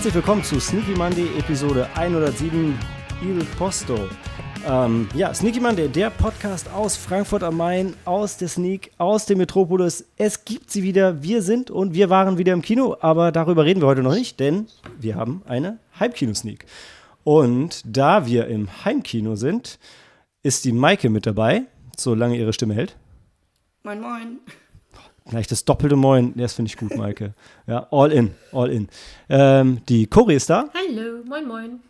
Herzlich willkommen zu Sneaky Monday Episode 107 Il Posto. Ähm, ja, Sneaky Monday, der Podcast aus Frankfurt am Main, aus der Sneak, aus dem Metropolis. Es gibt sie wieder. Wir sind und wir waren wieder im Kino, aber darüber reden wir heute noch nicht, denn wir haben eine Heimkino-Sneak. Und da wir im Heimkino sind, ist die Maike mit dabei, solange ihre Stimme hält. Moin, moin. Gleich das doppelte Moin, das finde ich gut, Maike. Ja, all in, all in. Ähm, die Cori ist da. Hallo, moin, moin.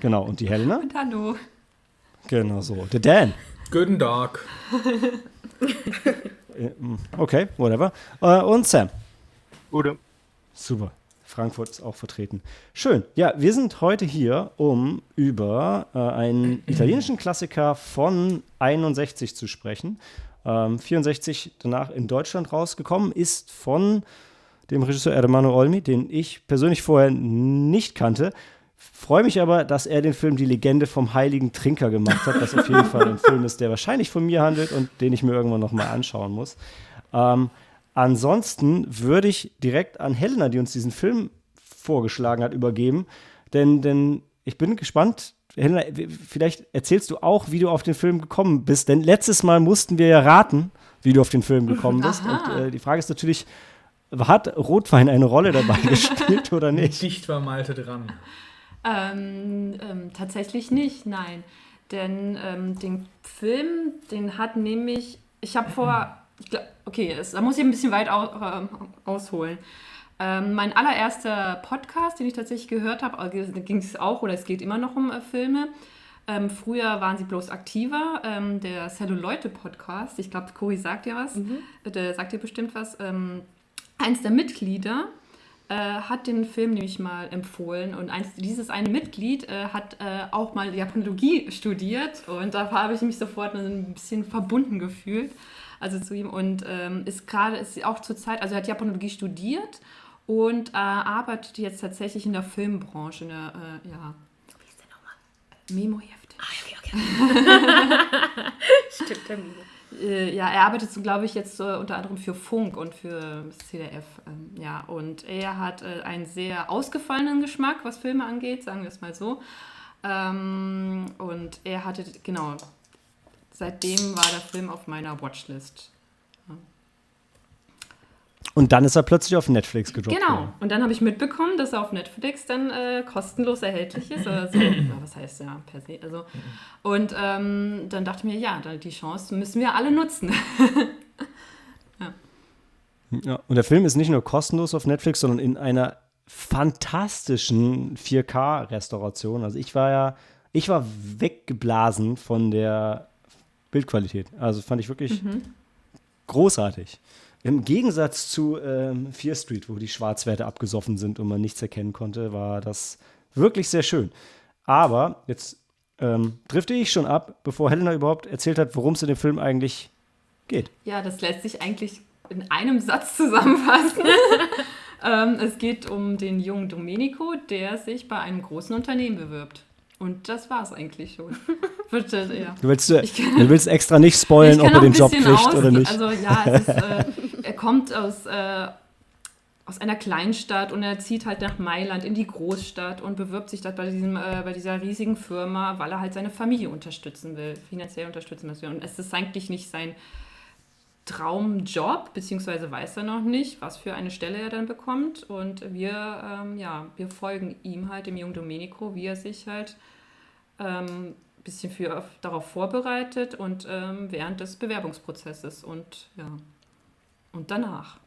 Genau, und die Helena. Und hallo. Genau so. Der Dan. Guten Tag. Okay, whatever. Äh, und Sam. Gute. Super. Frankfurt ist auch vertreten. Schön. Ja, wir sind heute hier, um über äh, einen italienischen Klassiker von 61 zu sprechen. Ähm, 64 danach in Deutschland rausgekommen, ist von dem Regisseur Ermanno Olmi, den ich persönlich vorher nicht kannte. Freue mich aber, dass er den Film Die Legende vom Heiligen Trinker gemacht hat, was auf jeden Fall ein Film ist, der wahrscheinlich von mir handelt und den ich mir irgendwann nochmal anschauen muss. Ähm, ansonsten würde ich direkt an Helena, die uns diesen Film vorgeschlagen hat, übergeben. Denn, denn ich bin gespannt. Helena, vielleicht erzählst du auch, wie du auf den Film gekommen bist. Denn letztes Mal mussten wir ja raten, wie du auf den Film gekommen bist. Aha. Und äh, die Frage ist natürlich, hat Rotwein eine Rolle dabei gespielt oder nicht? Dicht war Malte dran. Ähm, ähm, tatsächlich nicht, nein. Denn ähm, den Film, den hat nämlich, ich habe vor, ich glaub, okay, es, da muss ich ein bisschen weit au, ähm, ausholen. Ähm, mein allererster Podcast, den ich tatsächlich gehört habe, da ging es auch, oder es geht immer noch um äh, Filme. Ähm, früher waren sie bloß aktiver. Ähm, der Celluleute-Podcast, ich glaube, Cory sagt ja was, äh, der sagt dir bestimmt was. Ähm, eins der Mitglieder äh, hat den Film nämlich mal empfohlen und eins, dieses eine Mitglied äh, hat äh, auch mal Japanologie studiert und da habe ich mich sofort ein bisschen verbunden gefühlt, also zu ihm und ähm, ist gerade, ist auch zur Zeit, also er hat Japanologie studiert und äh, arbeitet jetzt tatsächlich in der Filmbranche, in der, äh, ja, wie ist der nochmal? Memo-Hefte. Stimmt, Termine. Äh, ja, er arbeitet, so, glaube ich, jetzt äh, unter anderem für Funk und für CDF. Ähm, ja, und er hat äh, einen sehr ausgefallenen Geschmack, was Filme angeht, sagen wir es mal so. Ähm, und er hatte, genau, seitdem war der Film auf meiner Watchlist. Und dann ist er plötzlich auf Netflix gedroppt. Genau. worden. Und dann habe ich mitbekommen, dass er auf Netflix dann äh, kostenlos erhältlich ist. Also, ja, was heißt ja per se? Also, und ähm, dann dachte ich mir, ja, die Chance müssen wir alle nutzen. Ja, und der Film ist nicht nur kostenlos auf Netflix, sondern in einer fantastischen 4K-Restauration. Also ich war ja, ich war weggeblasen von der Bildqualität. Also fand ich wirklich großartig. Im Gegensatz zu ähm, Fear Street, wo die Schwarzwerte abgesoffen sind und man nichts erkennen konnte, war das wirklich sehr schön. Aber jetzt ähm, drifte ich schon ab, bevor Helena überhaupt erzählt hat, worum es in dem Film eigentlich geht. Ja, das lässt sich eigentlich in einem Satz zusammenfassen. ähm, es geht um den jungen Domenico, der sich bei einem großen Unternehmen bewirbt. Und das war es eigentlich schon. Bitte, ja. Du willst, äh, kann- du willst extra nicht spoilen, ob er den Job kriegt aus- oder nicht. Also ja, es ist, äh, kommt aus, äh, aus einer Kleinstadt und er zieht halt nach Mailand in die Großstadt und bewirbt sich dort bei, diesem, äh, bei dieser riesigen Firma, weil er halt seine Familie unterstützen will, finanziell unterstützen will. Und es ist eigentlich nicht sein Traumjob, beziehungsweise weiß er noch nicht, was für eine Stelle er dann bekommt. Und wir, ähm, ja, wir folgen ihm halt, dem jungen Domenico, wie er sich halt ähm, bisschen für, darauf vorbereitet und ähm, während des Bewerbungsprozesses und ja und danach.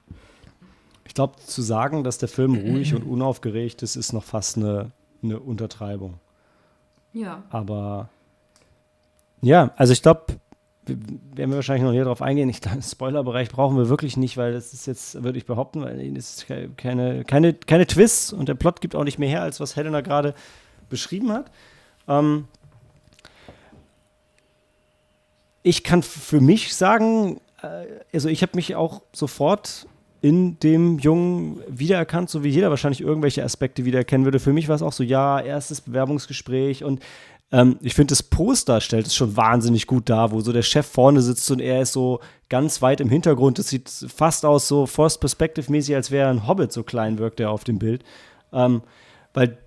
Ich glaube, zu sagen, dass der Film ruhig und unaufgeregt ist, ist noch fast eine, eine Untertreibung. Ja, Aber ja, also ich glaube, wir- werden wir wahrscheinlich noch näher drauf eingehen. Ich glaube, Spoilerbereich brauchen wir wirklich nicht, weil das ist jetzt, würde ich behaupten, weil es ist ke- keine, keine, keine Twists und der Plot gibt auch nicht mehr her, als was Helena gerade beschrieben hat. Ähm, ich kann für mich sagen, also ich habe mich auch sofort in dem Jungen wiedererkannt, so wie jeder wahrscheinlich irgendwelche Aspekte wiedererkennen würde. Für mich war es auch so, ja, erstes Bewerbungsgespräch und Ähm, ich finde, das Poster stellt es schon wahnsinnig gut dar, wo so der Chef vorne sitzt und er ist so ganz weit im Hintergrund. Das sieht fast aus so First Perspective-mäßig, als wäre ein Hobbit, so klein wirkt er auf dem Bild. Ähm, weil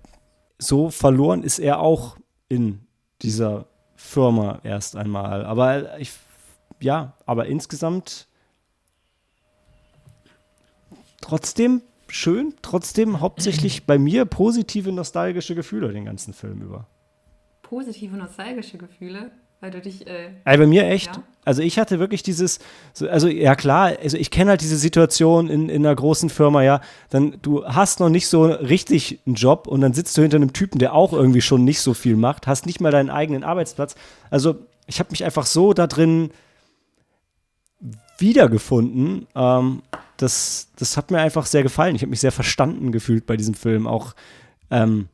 so verloren ist er auch in dieser Firma erst einmal. Aber ich, ja, aber insgesamt trotzdem schön, trotzdem hauptsächlich bei mir positive nostalgische Gefühle den ganzen Film über. Positive nostalgische Gefühle, weil du dich. Äh, also bei mir echt. Ja? Also ich hatte wirklich dieses, also ja klar, also ich kenne halt diese Situation in, in einer großen Firma, ja, dann du hast noch nicht so richtig einen Job und dann sitzt du hinter einem Typen, der auch irgendwie schon nicht so viel macht, hast nicht mal deinen eigenen Arbeitsplatz. Also ich habe mich einfach so da drin wiedergefunden. Ähm, das, das hat mir einfach sehr gefallen. Ich habe mich sehr verstanden gefühlt bei diesem Film. Auch ähm,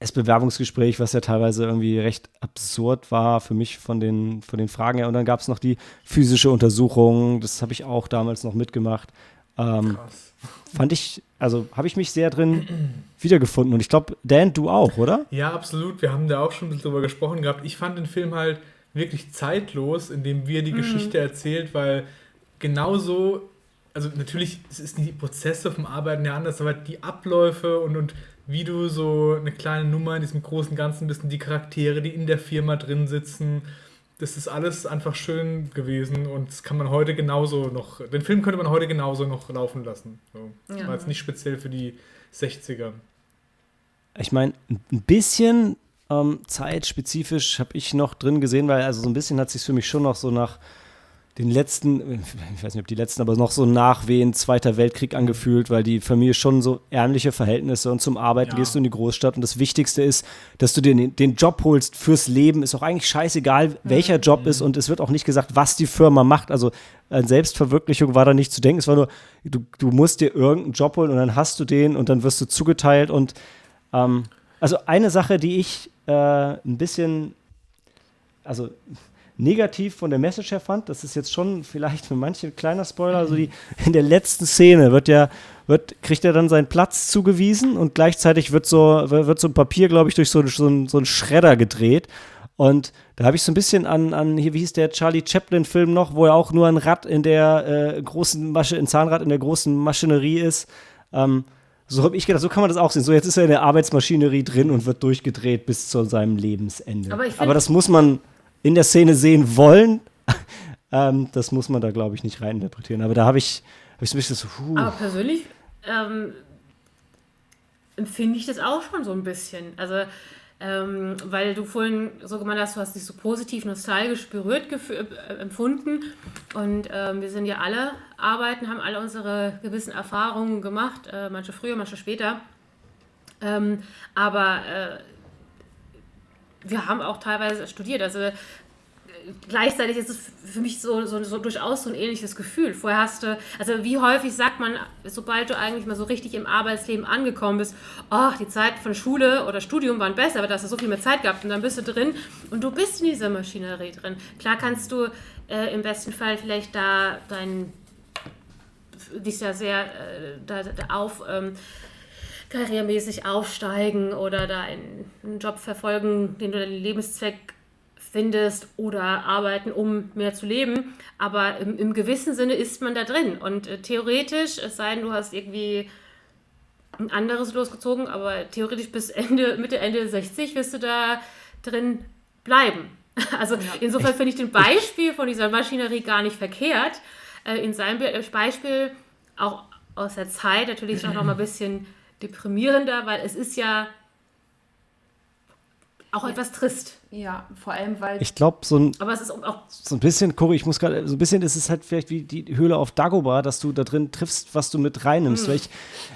das Bewerbungsgespräch, was ja teilweise irgendwie recht absurd war für mich von den, von den Fragen her. Und dann gab es noch die physische Untersuchung. Das habe ich auch damals noch mitgemacht. Ähm, fand ich, also habe ich mich sehr drin wiedergefunden. Und ich glaube, Dan, du auch, oder? Ja, absolut. Wir haben da auch schon ein bisschen drüber gesprochen gehabt. Ich fand den Film halt wirklich zeitlos, indem wir die mhm. Geschichte erzählt, weil genauso, also natürlich es ist die Prozesse vom Arbeiten ja anders, aber die Abläufe und, und wie du so eine kleine Nummer in diesem großen Ganzen bist und die Charaktere, die in der Firma drin sitzen, das ist alles einfach schön gewesen und das kann man heute genauso noch, den Film könnte man heute genauso noch laufen lassen. So. Ja. War jetzt nicht speziell für die 60er. Ich meine, ein bisschen ähm, zeitspezifisch habe ich noch drin gesehen, weil also so ein bisschen hat sich für mich schon noch so nach den letzten, ich weiß nicht, ob die letzten, aber noch so Nachwehen Zweiter Weltkrieg angefühlt, weil die Familie schon so ärmliche Verhältnisse und zum Arbeiten ja. gehst du in die Großstadt und das Wichtigste ist, dass du dir den, den Job holst fürs Leben. Ist auch eigentlich scheißegal, welcher mhm. Job ist und es wird auch nicht gesagt, was die Firma macht. Also an Selbstverwirklichung war da nicht zu denken. Es war nur, du, du musst dir irgendeinen Job holen und dann hast du den und dann wirst du zugeteilt und ähm, also eine Sache, die ich äh, ein bisschen, also negativ von der Message her fand, das ist jetzt schon vielleicht für manche ein kleiner Spoiler, also die, in der letzten Szene wird ja, wird, kriegt er dann seinen Platz zugewiesen und gleichzeitig wird so, wird so ein Papier, glaube ich, durch so, so, so einen Schredder gedreht. Und da habe ich so ein bisschen an, an, hier, wie hieß der Charlie Chaplin-Film noch, wo er auch nur ein Rad in der äh, großen Masche, ein Zahnrad in der großen Maschinerie ist. Ähm, so habe ich gedacht, so kann man das auch sehen. So, jetzt ist er in der Arbeitsmaschinerie drin und wird durchgedreht bis zu seinem Lebensende. Aber, Aber das muss man in der Szene sehen wollen. ähm, das muss man da, glaube ich, nicht reininterpretieren. Aber da habe ich, hab ich so ein bisschen so, puh. Aber persönlich ähm, empfinde ich das auch schon so ein bisschen. Also, ähm, weil du vorhin so gemeint hast, du hast dich so positiv nostalgisch berührt äh, empfunden. Und ähm, wir sind ja alle arbeiten, haben alle unsere gewissen Erfahrungen gemacht, äh, manche früher, manche später. Ähm, aber äh, wir haben auch teilweise studiert. Also gleichzeitig ist es für mich so, so, so, durchaus so ein ähnliches Gefühl. Vorher hast du, also wie häufig sagt man, sobald du eigentlich mal so richtig im Arbeitsleben angekommen bist, oh, die Zeit von Schule oder Studium waren besser, aber da hast du so viel mehr Zeit gehabt und dann bist du drin und du bist in dieser Maschinerie drin. Klar kannst du äh, im besten Fall vielleicht da dein, dich ja sehr äh, da, da auf... Ähm, karrieremäßig aufsteigen oder da einen Job verfolgen, den du deinen Lebenszweck findest oder arbeiten, um mehr zu leben. Aber im, im gewissen Sinne ist man da drin. Und äh, theoretisch, es sei denn, du hast irgendwie ein anderes losgezogen, aber theoretisch bis Ende, Mitte, Ende 60 wirst du da drin bleiben. Also ja, insofern finde ich den Beispiel von dieser Maschinerie gar nicht verkehrt. Äh, in seinem Beispiel auch aus der Zeit natürlich noch mal ein bisschen deprimierender, weil es ist ja auch etwas trist. Ja, vor allem, weil. Ich glaube, so ein. Aber es ist auch. So ein bisschen, Cory, ich muss gerade. So ein bisschen ist es halt vielleicht wie die Höhle auf Dagobah, dass du da drin triffst, was du mit reinnimmst. Mhm. Weil ich,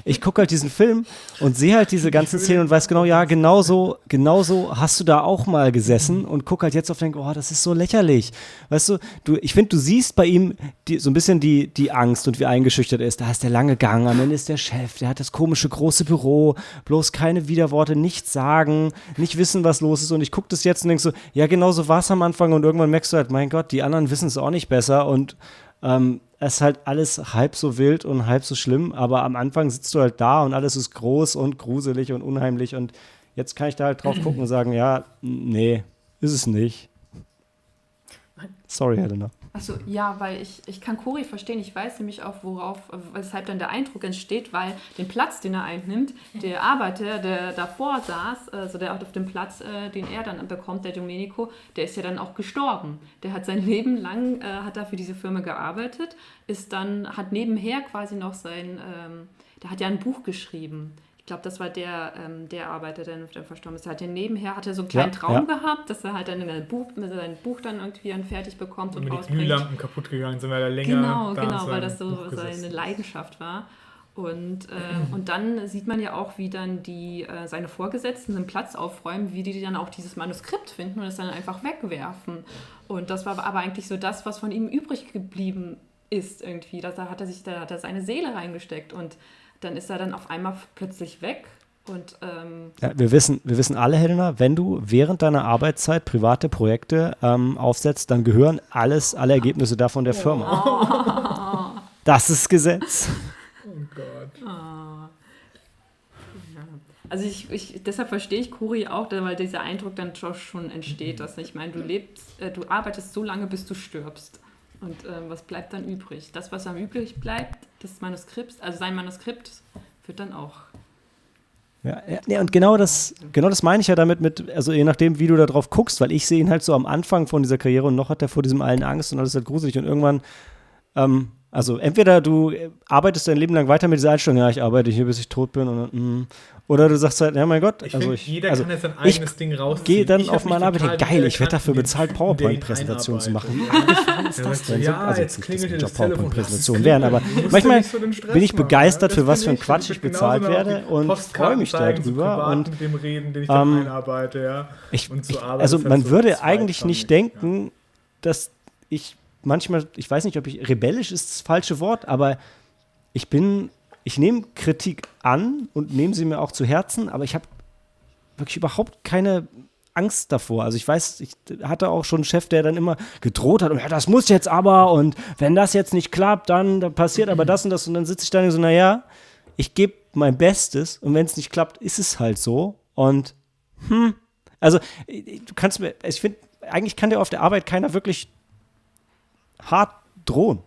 ich gucke halt diesen Film und sehe halt diese ganzen Szenen und weiß genau, ja, genauso, genauso hast du da auch mal gesessen und guck halt jetzt auf den, oh, das ist so lächerlich. Weißt du, du ich finde, du siehst bei ihm die, so ein bisschen die, die Angst und wie eingeschüchtert er ist. Da ist der lange Gang, am Ende ist der Chef, der hat das komische große Büro, bloß keine Widerworte, nichts sagen, nicht wissen, was los ist. Und ich gucke das jetzt denke so, ja, genau genau so war es am Anfang und irgendwann merkst du halt, mein Gott, die anderen wissen es auch nicht besser und ähm, es ist halt alles halb so wild und halb so schlimm, aber am Anfang sitzt du halt da und alles ist groß und gruselig und unheimlich und jetzt kann ich da halt drauf gucken und sagen, ja, nee, ist es nicht. Sorry, Helena. Achso, ja, weil ich, ich kann Cory verstehen. Ich weiß nämlich auch, worauf, weshalb dann der Eindruck entsteht, weil den Platz, den er einnimmt, der Arbeiter, der davor saß, also der auf dem Platz, äh, den er dann bekommt, der Domenico, der ist ja dann auch gestorben. Der hat sein Leben lang, äh, hat er für diese Firma gearbeitet, ist dann, hat nebenher quasi noch sein, ähm, der hat ja ein Buch geschrieben glaube, das war der, ähm, der Arbeiter, der, der verstorben ist. Er hat nebenher hatte so einen kleinen ja, Traum ja. gehabt, dass er halt dann ein Buch, sein Buch dann irgendwie dann fertig bekommt und, und rausbringt. Die Glühlampen kaputt gegangen sind, weil er länger Genau, da genau, weil das so seine Leidenschaft war. Und, äh, und dann sieht man ja auch, wie dann die, äh, seine Vorgesetzten den Platz aufräumen, wie die dann auch dieses Manuskript finden und es dann einfach wegwerfen. Und das war aber eigentlich so das, was von ihm übrig geblieben ist irgendwie. Da hat er sich, da hat er seine Seele reingesteckt und dann ist er dann auf einmal plötzlich weg. Und, ähm ja, wir, wissen, wir wissen alle, Helena, wenn du während deiner Arbeitszeit private Projekte ähm, aufsetzt, dann gehören alles, alle Ergebnisse davon der Firma. Oh. Das ist Gesetz. Oh Gott. Oh. Also ich, ich, deshalb verstehe ich Kuri auch, weil dieser Eindruck dann schon entsteht, dass ich meine, du lebst, äh, du arbeitest so lange, bis du stirbst. Und äh, was bleibt dann übrig? Das, was am übrig bleibt, des Manuskripts, also sein Manuskript, wird dann auch. Ja, ja, und genau das, genau das meine ich ja damit mit, also je nachdem, wie du da drauf guckst, weil ich sehe ihn halt so am Anfang von dieser Karriere und noch hat er vor diesem allen Angst und alles halt gruselig und irgendwann ähm, also entweder du arbeitest dein Leben lang weiter mit dieser Einstellung, ja, ich arbeite hier, bis ich tot bin, und, mm, oder du sagst halt, ja mein Gott, ich also find, ich, jeder also kann jetzt sein eigenes Ding rausziehen. Gehe dann auf meine Arbeit, geil, ich werde dafür bezahlt, PowerPoint-Präsentationen zu machen. Ja, was das denn? Ja, also jetzt klingelt das Job PowerPoint-Präsentationen werden, aber manchmal bin ich begeistert, für was für ein Quatsch ich bezahlt werde und freue mich darüber. Und mit dem Reden, den ich dann ähm, einarbeite, ja. also man würde eigentlich nicht denken, dass ich manchmal, ich weiß nicht, ob ich rebellisch ist das falsche Wort, aber ich bin, ich nehme Kritik an und nehme sie mir auch zu Herzen, aber ich habe wirklich überhaupt keine Angst davor. Also ich weiß, ich hatte auch schon einen Chef, der dann immer gedroht hat, und ja, das muss jetzt aber und wenn das jetzt nicht klappt, dann, dann passiert aber das und das und dann sitze ich da und so, naja, ich gebe mein Bestes und wenn es nicht klappt, ist es halt so und hm, also du kannst mir, ich finde, eigentlich kann dir auf der Arbeit keiner wirklich hart drohen.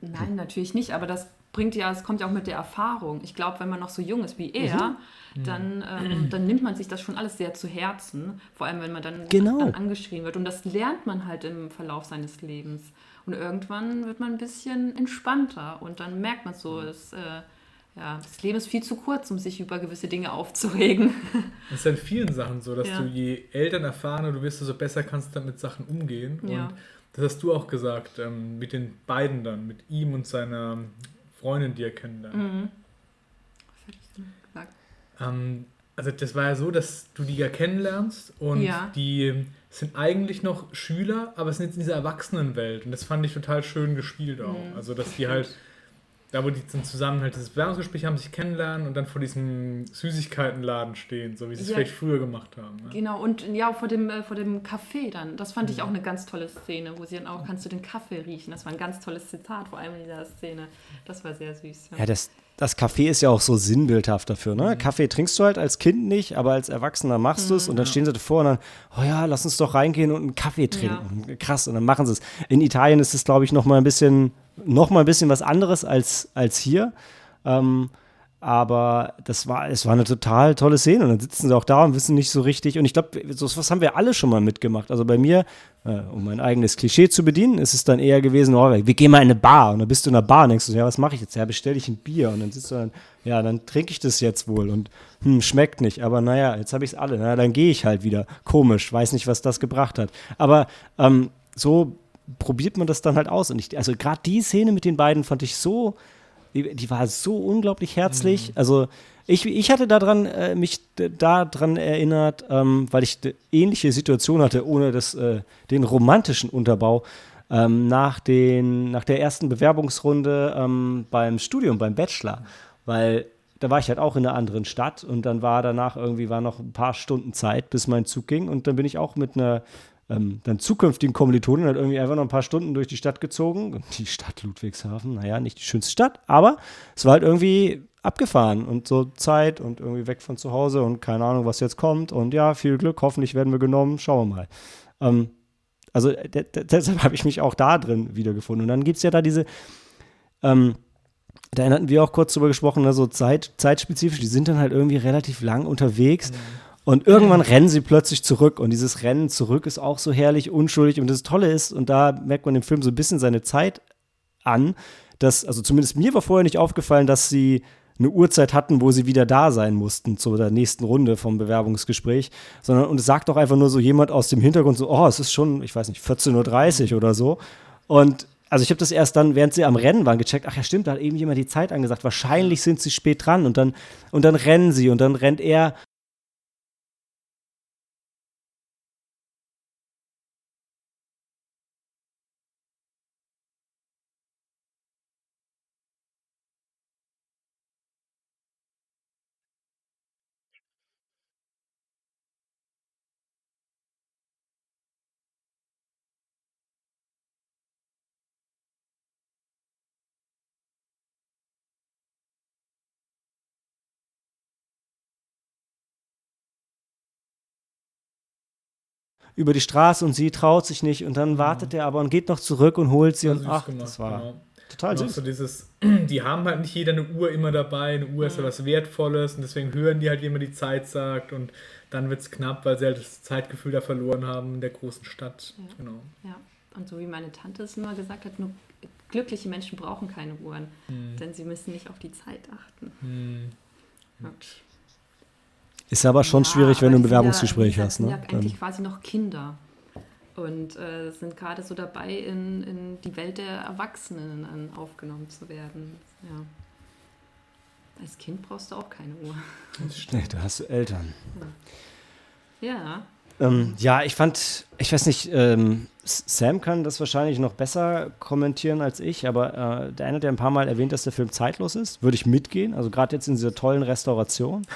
Nein, natürlich nicht, aber das bringt ja, es kommt ja auch mit der Erfahrung. Ich glaube, wenn man noch so jung ist wie er, mhm. dann, ähm, dann nimmt man sich das schon alles sehr zu Herzen, vor allem wenn man dann, genau. dann angeschrien wird. Und das lernt man halt im Verlauf seines Lebens. Und irgendwann wird man ein bisschen entspannter und dann merkt man so, es, äh, ja, das Leben ist viel zu kurz, um sich über gewisse Dinge aufzuregen. Es ist in vielen Sachen so, dass ja. du je älter erfahrener du wirst, desto besser kannst du mit Sachen umgehen. Ja. Und das hast du auch gesagt, ähm, mit den beiden dann, mit ihm und seiner Freundin, die er kennenlernt. Mhm. Was hätte ich denn gesagt? Ähm, also das war ja so, dass du die ja kennenlernst und ja. die sind eigentlich noch Schüler, aber sind jetzt in dieser Erwachsenenwelt und das fand ich total schön gespielt auch. Mhm. Also dass die halt da wo die dann zusammen halt das Bewerbungsgespräch haben, sich kennenlernen und dann vor diesem Süßigkeitenladen stehen, so wie sie es ja, vielleicht früher gemacht haben. Ne? Genau, und ja, vor dem, äh, vor dem Café dann. Das fand ja. ich auch eine ganz tolle Szene, wo sie dann auch, kannst du den Kaffee riechen? Das war ein ganz tolles Zitat, vor allem in dieser Szene. Das war sehr süß. Ja, ja das, das Café ist ja auch so sinnbildhaft dafür. Ne? Mhm. Kaffee trinkst du halt als Kind nicht, aber als Erwachsener machst du es mhm, und dann ja. stehen sie davor und dann, oh ja, lass uns doch reingehen und einen Kaffee trinken. Ja. Krass, und dann machen sie es. In Italien ist es, glaube ich, noch mal ein bisschen, noch mal ein bisschen was anderes als, als hier. Ähm, aber das war, es war eine total tolle Szene. Und dann sitzen sie auch da und wissen nicht so richtig. Und ich glaube, so was haben wir alle schon mal mitgemacht. Also bei mir, äh, um mein eigenes Klischee zu bedienen, ist es dann eher gewesen, oh, wir gehen mal in eine Bar. Und dann bist du in einer Bar und denkst du, ja, was mache ich jetzt? Ja, bestelle ich ein Bier. Und dann sitzt du dann, ja, dann trinke ich das jetzt wohl. Und hm, schmeckt nicht. Aber naja, jetzt habe ich es alle. Na, dann gehe ich halt wieder. Komisch, weiß nicht, was das gebracht hat. Aber ähm, so probiert man das dann halt aus. Und ich, also gerade die Szene mit den beiden fand ich so die, die war so unglaublich herzlich. Mhm. Also ich, ich hatte daran, äh, mich daran erinnert, ähm, weil ich eine ähnliche Situation hatte, ohne das, äh, den romantischen Unterbau. Ähm, nach, den, nach der ersten Bewerbungsrunde ähm, beim Studium, beim Bachelor. Weil da war ich halt auch in einer anderen Stadt und dann war danach irgendwie war noch ein paar Stunden Zeit, bis mein Zug ging und dann bin ich auch mit einer ähm, dann zukünftigen Kommilitonen halt irgendwie einfach noch ein paar Stunden durch die Stadt gezogen. Die Stadt Ludwigshafen, naja, nicht die schönste Stadt, aber es war halt irgendwie abgefahren und so Zeit und irgendwie weg von zu Hause und keine Ahnung, was jetzt kommt. Und ja, viel Glück, hoffentlich werden wir genommen, schauen wir mal. Ähm, also deshalb habe ich mich auch da drin wiedergefunden. Und dann gibt es ja da diese, ähm, da hatten wir auch kurz drüber gesprochen, ne, so Zeit, zeitspezifisch, die sind dann halt irgendwie relativ lang unterwegs. Mhm. Und irgendwann rennen sie plötzlich zurück. Und dieses Rennen zurück ist auch so herrlich, unschuldig. Und das Tolle ist, und da merkt man im Film so ein bisschen seine Zeit an, dass, also zumindest mir war vorher nicht aufgefallen, dass sie eine Uhrzeit hatten, wo sie wieder da sein mussten zu der nächsten Runde vom Bewerbungsgespräch, sondern und es sagt doch einfach nur so jemand aus dem Hintergrund so, oh, es ist schon, ich weiß nicht, 14.30 Uhr oder so. Und also ich habe das erst dann, während sie am Rennen waren, gecheckt, ach ja, stimmt, da hat eben jemand die Zeit angesagt. Wahrscheinlich sind sie spät dran und dann, und dann rennen sie und dann rennt er über die Straße und sie traut sich nicht und dann wartet ja. er aber und geht noch zurück und holt sie und ach, gemacht, das war genau. total süß. So dieses, die haben halt nicht jeder eine Uhr immer dabei, eine Uhr ist ja was Wertvolles und deswegen hören die halt, wie man die Zeit sagt und dann wird es knapp, weil sie halt das Zeitgefühl da verloren haben in der großen Stadt. Ja. Genau. Ja, und so wie meine Tante es immer gesagt hat, nur glückliche Menschen brauchen keine Uhren, hm. denn sie müssen nicht auf die Zeit achten. Hm. Ja. Ist aber schon ja, schwierig, wenn du ein Bewerbungsgespräch ja, hast. Ne? sind ja eigentlich quasi noch Kinder und äh, sind gerade so dabei, in, in die Welt der Erwachsenen aufgenommen zu werden. Ja. Als Kind brauchst du auch keine Uhr. Nee, da hast du Eltern. Ja. Ähm, ja, ich fand, ich weiß nicht, ähm, Sam kann das wahrscheinlich noch besser kommentieren als ich, aber äh, der eine hat ja ein paar Mal erwähnt, dass der Film zeitlos ist. Würde ich mitgehen, also gerade jetzt in dieser tollen Restauration.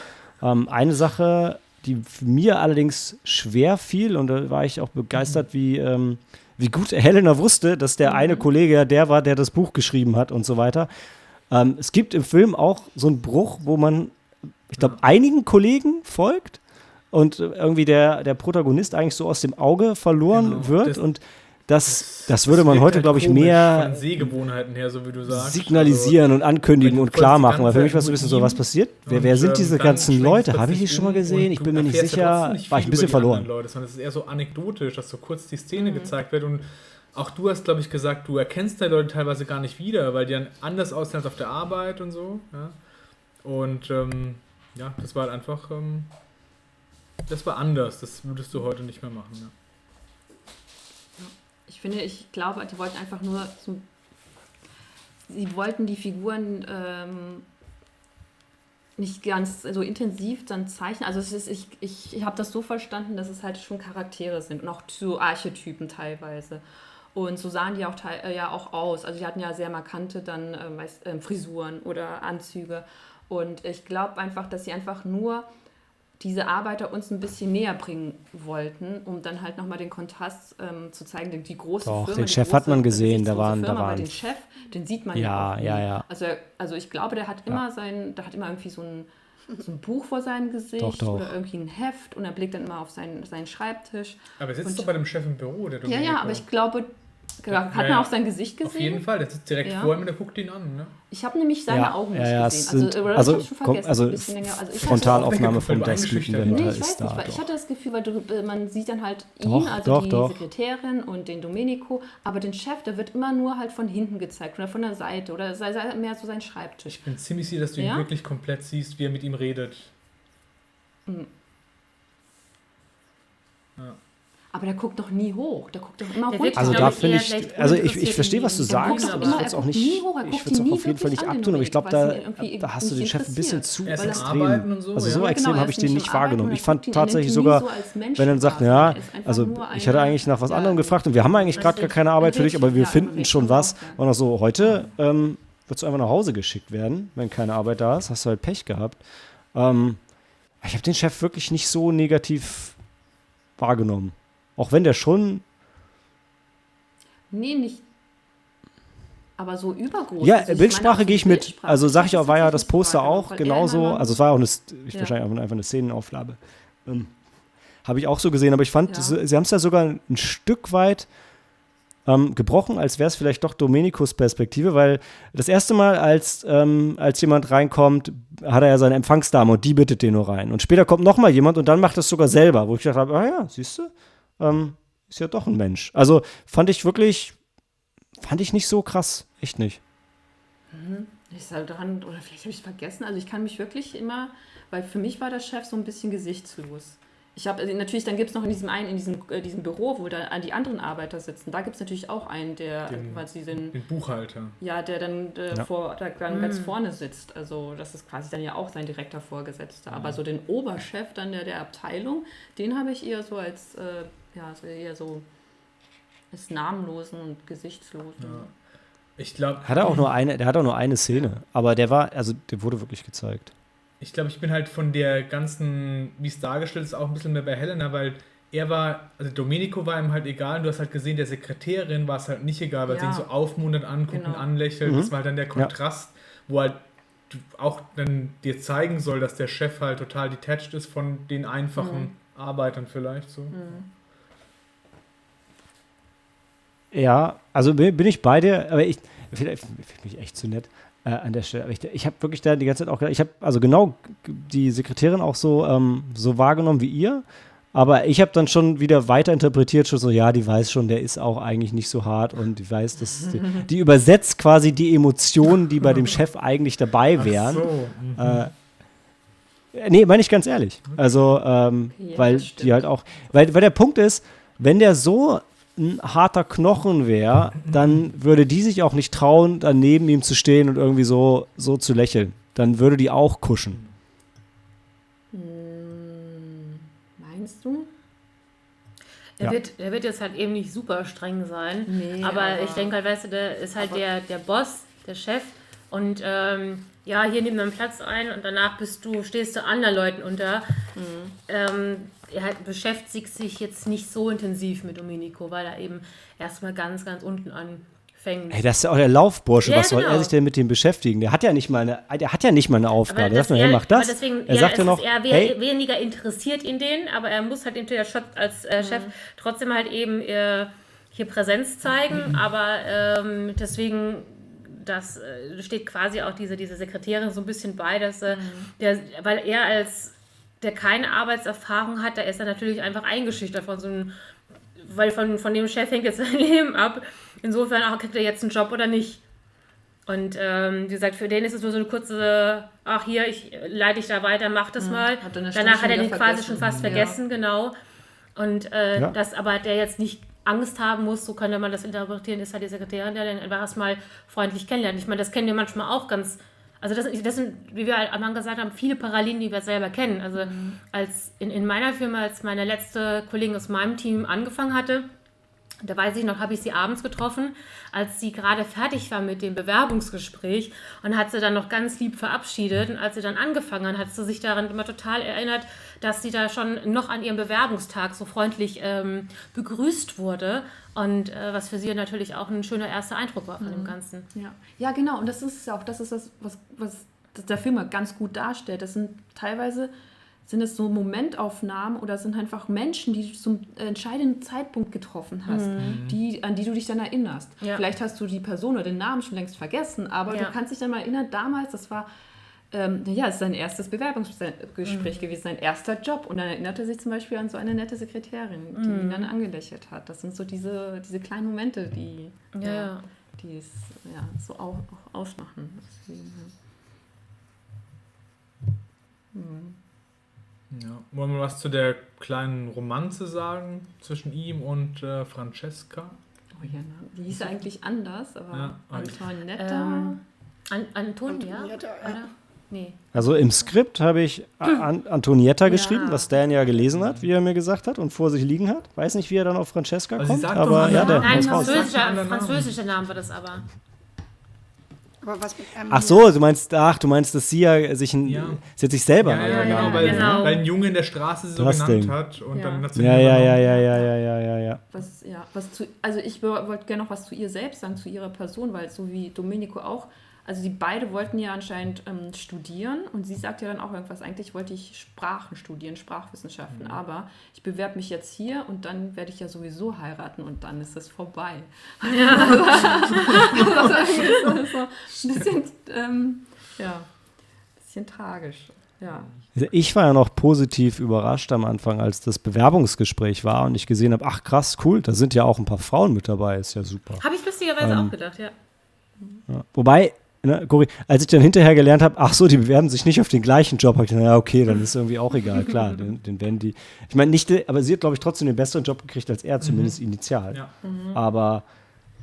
Ähm, eine Sache, die mir allerdings schwer fiel, und da war ich auch begeistert, wie, ähm, wie gut Helena wusste, dass der eine mhm. Kollege ja der war, der das Buch geschrieben hat und so weiter. Ähm, es gibt im Film auch so einen Bruch, wo man, ich glaube, einigen Kollegen folgt und irgendwie der, der Protagonist eigentlich so aus dem Auge verloren genau, wird und das, das würde man heute, halt glaube ich, mehr Sehgewohnheiten her, so wie du sagst. signalisieren also, und ankündigen und klar machen. Weil für mich war es so ein bisschen so, was passiert? Wer, wer sind diese ganzen Leute? Habe ich die schon mal gesehen? Ich bin mir nicht sicher. Nicht war ich ein bisschen verloren. Leute, sondern es ist eher so anekdotisch, dass so kurz die Szene mhm. gezeigt wird und auch du hast, glaube ich, gesagt, du erkennst die Leute teilweise gar nicht wieder, weil die dann anders aussehen als auf der Arbeit und so. Ja? Und ähm, ja, das war halt einfach, ähm, das war anders. Das würdest du heute nicht mehr machen. Ja ich finde, ich glaube, die wollten einfach nur so, sie wollten die Figuren ähm, nicht ganz so intensiv dann zeichnen. Also es ist, ich, ich, ich habe das so verstanden, dass es halt schon Charaktere sind und auch so Archetypen teilweise. Und so sahen die auch, äh, ja auch aus. Also die hatten ja sehr markante dann äh, weiß, äh, Frisuren oder Anzüge. Und ich glaube einfach, dass sie einfach nur diese Arbeiter uns ein bisschen näher bringen wollten, um dann halt nochmal den Kontrast ähm, zu zeigen. Die große Doch, Firma, den Chef große, hat man gesehen, da waren, Firma, da waren. den Chef, den sieht man ja, ja. Ja, ja, Also, also ich glaube, der hat immer ja. sein, der hat immer irgendwie so ein, so ein Buch vor seinem Gesicht doch, doch. oder irgendwie ein Heft und er blickt dann immer auf seinen, seinen Schreibtisch. Aber er sitzt und, doch bei dem Chef im Büro, der Ja, ja, aber ich glaube, Genau. Hat man auch sein Gesicht gesehen? Auf jeden Fall, der sitzt direkt ja. vor ihm und der guckt ihn an. Ne? Ich habe nämlich seine ja, Augen nicht ja, gesehen. Also, also, also, also Frontalaufnahme vom Desk wenn nee, ich weiß nicht, weil ich hatte das Gefühl, weil du, äh, man sieht dann halt ihn, doch, also doch, die doch. Sekretärin und den Domenico, aber den Chef, der wird immer nur halt von hinten gezeigt oder von der Seite oder sei, sei mehr so sein Schreibtisch. Ich bin ziemlich sicher, dass du ihn wirklich komplett siehst, wie er mit ihm redet. Mhm. Ja. Aber der guckt doch nie hoch. Der guckt doch immer der runter. Also da finde ich, also ich, ich verstehe, was du sagst. Ich würde es auch nicht, ich würde es auch auf jeden Fall nicht abtun, aber ich glaube, da, da hast du den Chef ein bisschen zu extrem. So, also so ja. extrem genau, habe ich den nicht wahrgenommen. Ich fand tatsächlich sogar, so wenn er dann sagt, ja, also ich hatte eigentlich nach was anderem gefragt und wir haben eigentlich gerade gar keine Arbeit für dich, aber wir finden schon was. Und auch so, heute ähm, wirst du einfach nach Hause geschickt werden, wenn keine Arbeit da ist. Hast du halt Pech gehabt. Ähm, ich habe den Chef wirklich nicht so negativ wahrgenommen. Auch wenn der schon. Nee, nicht. Aber so übergroß. Ja, Also Bildsprache gehe ich mit. Bildsprache. Also sag ich Das auch, war ja das Poster auch genauso. Also es war auch eine, ich Ja. wahrscheinlich auch einfach eine Szenenaufnahme. Ähm, Habe ich auch so gesehen, aber ich fand, Ja. sie, sie haben es ja sogar ein Stück weit ähm, gebrochen, als wäre es vielleicht doch Domenicos Perspektive, weil das erste Mal, als, ähm, als jemand reinkommt, hat er ja seine Empfangsdame und die bittet den nur rein. Und später kommt noch mal jemand und dann macht es sogar selber, wo ich gedacht habe, ah ja, siehst du, ähm, ist ja doch ein Mensch. Also fand ich wirklich, fand ich nicht so krass, echt nicht. Ich halt dran, oder vielleicht habe ich es vergessen. Also ich kann mich wirklich immer, weil für mich war der Chef so ein bisschen gesichtslos. Ich habe also natürlich, dann gibt es noch in diesem einen, in diesem, äh, diesem Büro, wo da die anderen Arbeiter sitzen, da gibt es natürlich auch einen, der Den- quasi den, Den Buchhalter. ja, der dann äh, Ja. vor, da dann ganz vorne sitzt. Also das ist quasi dann ja auch sein direkter Vorgesetzter. Aber so den Oberchef dann der, der Abteilung, den habe ich eher so als, äh, ja, so eher so als namenlosen und gesichtslosen. Ich glaube, Hat er auch nur eine, der hat auch nur eine Szene, aber der war, also der wurde wirklich gezeigt. ich glaube, ich bin halt von der ganzen, wie es dargestellt ist, auch ein bisschen mehr bei Helena, weil er war, also Domenico war ihm halt egal. Du hast halt gesehen, der Sekretärin war es halt nicht egal, weil sie Ja. ihn so aufmunternd anguckt Genau. und anlächelt. Mhm. Das war halt dann der Kontrast, wo halt du auch dann dir zeigen soll, dass der Chef halt total detached ist von den einfachen Arbeitern vielleicht so. Ja, also bin, bin ich bei dir, aber ich vielleicht finde ich echt zu nett äh, an der Stelle. Aber ich, ich habe wirklich da die ganze Zeit auch gedacht, ich habe also genau die Sekretärin auch so, ähm, so wahrgenommen wie ihr. Aber ich habe dann schon wieder weiter interpretiert, schon so, ja, die weiß schon, der ist auch eigentlich nicht so hart und die weiß, dass die, die übersetzt quasi die Emotionen, die bei dem Chef eigentlich dabei wären. Ach so. mhm. Äh, nee, meine ich ganz ehrlich. Also, ähm, Ja, weil die halt auch, weil, weil der Punkt ist, wenn der so ein harter Knochen wäre, dann würde die sich auch nicht trauen, dann neben ihm zu stehen und irgendwie so, so zu lächeln. Dann würde die auch kuschen. Hm, meinst du? Er, Ja. wird, er wird jetzt halt eben nicht super streng sein. Nee, aber, aber- ich denke halt, weißt du, der ist halt der, der Boss, der Chef. Und ähm, ja, hier nimm deinen Platz ein und danach bist du, stehst du anderen Leuten unter. Mhm. Ähm, er beschäftigt sich jetzt nicht so intensiv mit Domenico, weil er eben erstmal ganz, ganz unten anfängt. Ey, das ist ja auch der Laufbursche. Ja, Was soll genau. er sich denn mit dem beschäftigen? Der hat ja nicht mal eine, der hat ja nicht mal eine Aufgabe. Er das- er- mach das. Deswegen, er ja, sagt ja noch, we hey, weniger interessiert in denen, aber er muss halt eben der Shot als äh, Chef trotzdem halt eben äh, hier Präsenz zeigen. Aber ähm, deswegen, das äh, steht quasi auch diese, diese Sekretärin so ein bisschen bei, dass äh, der, weil er als der keine Arbeitserfahrung hat, da ist er natürlich einfach eingeschüchtert von so einem, weil von, von dem Chef hängt jetzt sein Leben ab. Insofern auch, kriegt er jetzt einen Job oder nicht. Und ähm, wie gesagt, für den ist es nur so eine kurze, ach hier, ich leite dich da weiter, mach das mal. hat er eine Danach hat er den quasi schon fast Ja. vergessen, genau. Und äh, Ja. das aber der jetzt nicht Angst haben muss, so könnte man das interpretieren, ist halt die Sekretärin, der dann einfach erstmal freundlich kennenlernt. Ich meine, das kennen wir manchmal auch ganz. Also das, das sind, wie wir am Anfang gesagt haben, viele Parallelen, die wir selber kennen. Also als in, in meiner Firma, als meine letzte Kollegin aus meinem Team angefangen hatte, da weiß ich noch, habe ich sie abends getroffen, als sie gerade fertig war mit dem Bewerbungsgespräch und hat sie dann noch ganz lieb verabschiedet. Und als sie dann angefangen hat, hat sie sich daran immer total erinnert, dass sie da schon noch an ihrem Bewerbungstag so freundlich ähm, begrüßt wurde. Und äh, was für sie natürlich auch ein schöner erster Eindruck war von dem Ganzen. Ja. ja, genau. Und das ist ja auch, das ist das, was, was der Film ganz gut darstellt. Das sind teilweise sind es so Momentaufnahmen oder sind einfach Menschen, die du zum entscheidenden Zeitpunkt getroffen hast, die, an die du dich dann erinnerst. Ja. Vielleicht hast du die Person oder den Namen schon längst vergessen, aber Ja. du kannst dich dann mal erinnern, damals, das war ähm, ja, es ist sein erstes Bewerbungsgespräch gewesen, sein erster Job. Und dann erinnert er sich zum Beispiel an so eine nette Sekretärin, die ihn dann angelächelt hat. Das sind so diese, diese kleinen Momente, die, Ja, ja. die es ja, so auch, auch ausmachen. Deswegen, ja. Ja. Wollen wir was zu der kleinen Romanze sagen zwischen ihm und äh, Francesca? Oh ja, die hieß eigentlich anders, aber Ja, Antoinetta. Ähm, An Antonia? Oder? Nee. Also im Skript habe ich An Antonietta geschrieben, Ja. was Stan ja gelesen hat, wie er mir gesagt hat und vor sich liegen hat. Weiß nicht, wie er dann auf Francesca sie kommt, sagt aber doch, ja, ja, der Nein, französischer, französischer Name war das aber. Aber was mit M Ach so, du meinst, ach, du meinst, dass sie ja sich, ein, Ja. sie hat sich selber Ja, ja, genau, weil? Genau. weil ein Junge in der Straße sie so Das genannt Ding. hat und Ja. dann hat sie Ja, ja, ja, ja, ja, ja, ja, ja, ja. Was, ja, was zu, also ich wo- wollte gerne noch was zu ihr selbst sagen, zu ihrer Person, weil so wie Domenico auch, also die beide wollten ja anscheinend ähm, studieren und sie sagt ja dann auch irgendwas, eigentlich wollte ich Sprachen studieren, Sprachwissenschaften, Mhm. aber ich bewerbe mich jetzt hier und dann werde ich ja sowieso heiraten und dann ist es vorbei. Ja. das ist so ein bisschen, ähm, ja, bisschen tragisch. Ja. Also Ich war ja noch positiv überrascht am Anfang, als das Bewerbungsgespräch war und ich gesehen habe, ach krass, cool, da sind ja auch ein paar Frauen mit dabei, ist ja super. Habe ich lustigerweise Ähm, auch gedacht, ja. Ja. Wobei, ne, als ich dann hinterher gelernt habe, ach so, die bewerben sich nicht auf den gleichen Job, habe ich gedacht, ja, okay, dann ist irgendwie auch egal, klar, den, den werden die. Ich meine, nicht, aber sie hat, glaube ich, trotzdem den besseren Job gekriegt als er, zumindest initial. Ja. Aber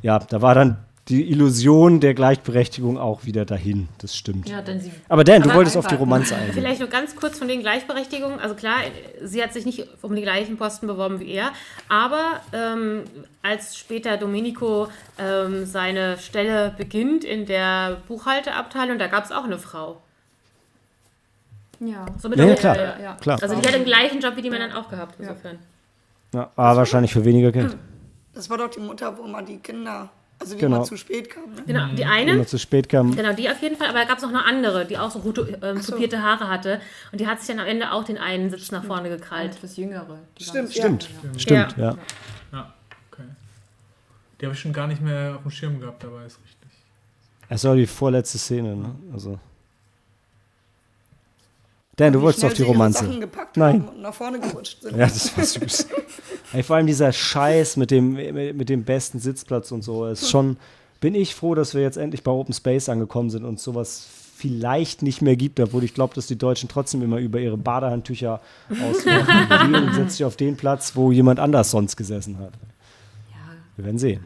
ja, da war dann die Illusion der Gleichberechtigung auch wieder dahin, das stimmt. ja, denn sie Aber Dan, du wolltest auf die heiraten. Romanze eingehen. Vielleicht nur ganz kurz von den Gleichberechtigungen. Also klar, sie hat sich nicht um die gleichen Posten beworben wie er, aber ähm, als später Domenico ähm, seine Stelle beginnt in der Buchhalterabteilung, da gab es auch eine Frau. ja. Somit Ja, auch- ja, klar, ja, ja. klar. Also die hat den gleichen Job wie die Männer auch gehabt, insofern. Ja, aber wahrscheinlich für weniger Geld. Das war doch die Mutter, wo immer die Kinder, also die Genau. immer zu spät kamen. Ne? Genau, die eine, man zu spät kam. genau, die auf jeden Fall, aber da gab es noch eine andere, die auch so rote, ähm, so. tupierte Haare hatte und die hat sich dann am Ende auch den einen Sitz nach vorne gekrallt. etwas jüngere. Die Stimmt, Stimmt, Ja. stimmt, ja. Ja, okay. Die habe ich schon gar nicht mehr auf dem Schirm gehabt, dabei ist richtig. Es war die vorletzte Szene, ne? Also. Dan, du wolltest auf die Romanze. Sachen gepackt Nein. haben und nach vorne gerutscht sind. Ja, das war süß. Ey, vor allem dieser Scheiß mit dem, mit dem besten Sitzplatz und so. Ist schon, bin ich froh, dass wir jetzt endlich bei Open Space angekommen sind und sowas vielleicht nicht mehr gibt, obwohl ich glaube, dass die Deutschen trotzdem immer über ihre Badehandtücher. Geh und setz dich auf den Platz, wo jemand anders sonst gesessen hat. Ja, Wir werden sehen.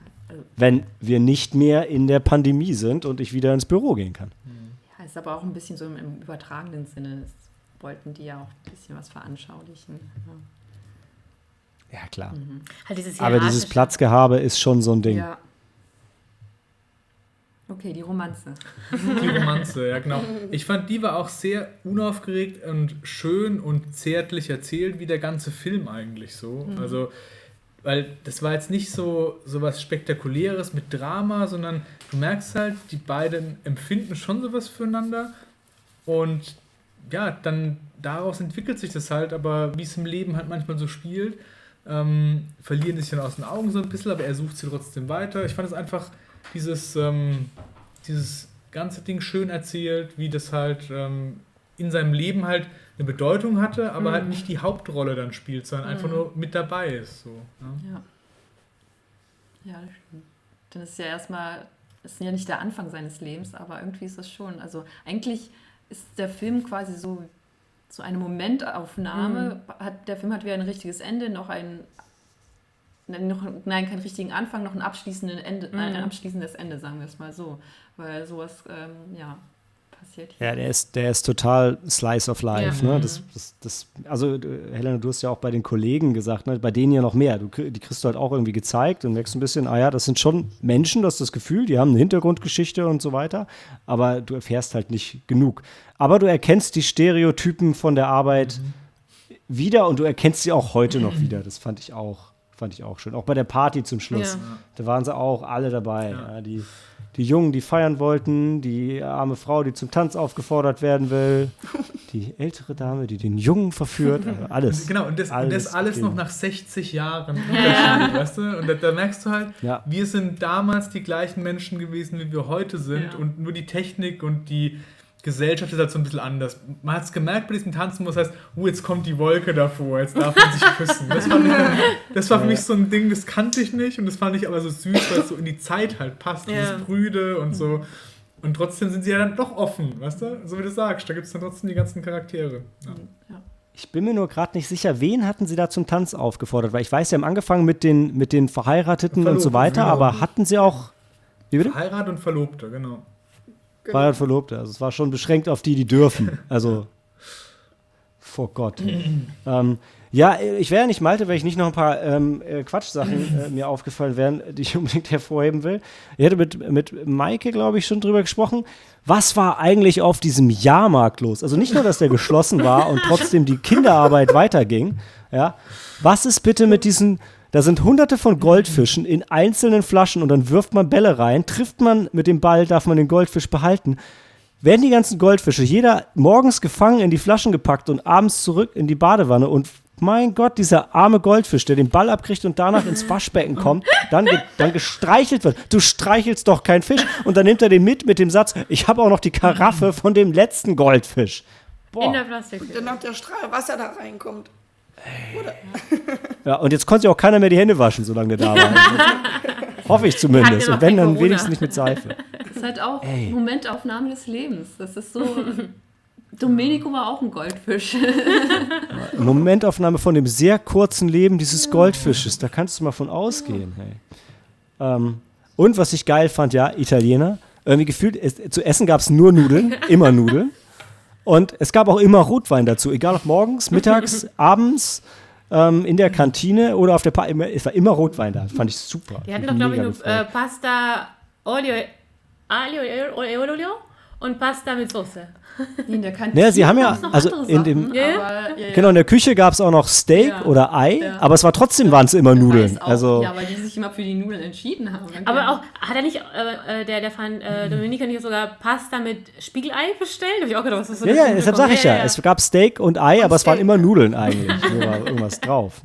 Wenn wir nicht mehr in der Pandemie sind und ich wieder ins Büro gehen kann. Ja, ist aber auch ein bisschen so im, im übertragenen Sinne. Das wollten die ja auch ein bisschen was veranschaulichen. Ja. Ja, klar. Halt dieses Aber dieses. Platzgehabe ist schon so ein Ding. ja. Okay, die Romanze. Die Romanze, ja genau. Ich fand, die war auch sehr unaufgeregt und schön und zärtlich erzählt, wie der ganze Film eigentlich so. Also, weil das war jetzt nicht so, so was Spektakuläres mit Drama, sondern du merkst halt, die beiden empfinden schon sowas füreinander und ja, dann daraus entwickelt sich das halt, aber wie es im Leben halt manchmal so spielt, ähm, verlieren sich dann aus den Augen so ein bisschen, aber er sucht sie trotzdem weiter. Ich fand es einfach dieses, ähm, dieses ganze Ding schön erzählt, wie das halt ähm, in seinem Leben halt eine Bedeutung hatte, aber halt nicht die Hauptrolle dann spielt, sondern einfach nur mit dabei ist. So, ja. Ja. Ja, das stimmt. Dann ist ja erstmal, es ist ja nicht der Anfang seines Lebens, aber irgendwie ist das schon. Also eigentlich ist der Film quasi so, so eine Momentaufnahme. Hat, der Film hat weder ein richtiges Ende, noch ein, nein, noch, nein, keinen richtigen Anfang, noch ein, abschließenden Ende, nein, ein abschließendes Ende, sagen wir es mal so. Weil sowas, ähm, ja, passiert hier. Ja, der ist, der ist total Slice of Life. Ja. Ne? Das, das, das, also, äh, Helena, du hast ja auch bei den Kollegen gesagt, ne? bei denen ja noch mehr. Du, die kriegst du halt auch irgendwie gezeigt und merkst ein bisschen, ah ja, das sind schon Menschen, das ist das Gefühl, die haben eine Hintergrundgeschichte und so weiter, aber du erfährst halt nicht genug. Aber du erkennst die Stereotypen von der Arbeit wieder und du erkennst sie auch heute noch wieder. Das fand ich auch, fand ich auch schön. Auch bei der Party zum Schluss. Ja. Da waren sie auch alle dabei. Ja. Ja, die, die Jungen, die feiern wollten, die arme Frau, die zum Tanz aufgefordert werden will, die ältere Dame, die den Jungen verführt, also alles. Genau, und das alles, und das alles noch nach 60 Jahren Unterschied, weißt du? Und da, da merkst du halt, Ja. wir sind damals die gleichen Menschen gewesen, wie wir heute sind Ja. und nur die Technik und die Gesellschaft ist halt so ein bisschen anders. Man hat es gemerkt bei diesem Tanzen, wo es heißt, oh, jetzt kommt die Wolke davor, jetzt darf man sich küssen. Das, fand ich, das war für mich so ein Ding, das kannte ich nicht und das fand ich aber so süß, weil es so in die Zeit halt passt, Ja. dieses Brüde und so. Und trotzdem sind sie ja dann doch offen, weißt du? So wie du sagst, da gibt es dann trotzdem die ganzen Charaktere. Ja. Ich bin mir nur gerade nicht sicher, wen hatten sie da zum Tanz aufgefordert? Weil ich weiß, sie haben angefangen mit den, mit den Verheirateten und so Verlobten, weiter, genau. aber hatten sie auch. Wie bitte? Heirat und Verlobte, genau. Verheiratet, Verlobte. Also es war schon beschränkt auf die, die dürfen. Also vor Gott. ähm, Ja, ich wäre ja nicht Malte, wenn ich nicht noch ein paar ähm, äh, Quatschsachen äh, mir aufgefallen wären, die ich unbedingt hervorheben will. Ich hatte mit, mit Maike, glaube ich, schon drüber gesprochen. Was war eigentlich auf diesem Jahrmarkt los? Also nicht nur, dass der geschlossen war und trotzdem die Kinderarbeit weiterging. Ja, was ist bitte mit diesen da sind hunderte von Goldfischen in einzelnen Flaschen und dann wirft man Bälle rein, trifft man mit dem Ball, darf man den Goldfisch behalten. Werden die ganzen Goldfische jeder morgens gefangen in die Flaschen gepackt und abends zurück in die Badewanne und mein Gott, dieser arme Goldfisch, der den Ball abkriegt und danach ins Waschbecken kommt, dann, ge dann gestreichelt wird. Du streichelst doch keinen Fisch. Und dann nimmt er den mit mit dem Satz, ich habe auch noch die Karaffe von dem letzten Goldfisch. In der Plastik. Dann noch der Strahl Wasser da reinkommt. Ja, und jetzt konnte sich auch keiner mehr die Hände waschen, solange der da war. Hoffe ich zumindest. Und wenn, dann Corona. wenigstens nicht mit Seife. Das ist halt auch Ey. Momentaufnahme des Lebens. Das ist so. Domenico war auch ein Goldfisch. Eine Momentaufnahme von dem sehr kurzen Leben dieses Goldfisches. Da kannst du mal von ausgehen. Hey. Ähm, und was ich geil fand, ja, Italiener. Irgendwie gefühlt, es, zu essen gab es nur Nudeln, immer Nudeln. Und es gab auch immer Rotwein dazu, egal ob morgens, mittags, abends, ähm, in der Kantine oder auf der Pa immer, Es war immer Rotwein da. Fand ich super. Die hatten doch, glaube ich, nur äh. Pasta Olio, Aglio e Olio und Pasta mit Soße. In der Kantine Naja, sie haben ja- also in dem- Ja, ja. aber, ja, ja. Genau, in der Küche gab es auch noch Steak Ja. oder Ei, Ja. aber es war trotzdem waren es immer Nudeln. Also, Ja, weil die sich immer für die Nudeln entschieden haben. Dann Aber auch, hat er nicht, äh, äh, der, der von äh, Dominika nicht sogar Pasta mit Spiegelei bestellt? Hab ich auch gedacht, was ist das Ja, ja, deshalb sage ich ja, ja, es gab Steak und Ei, aber es waren Steak. immer Nudeln eigentlich. Nur war irgendwas drauf.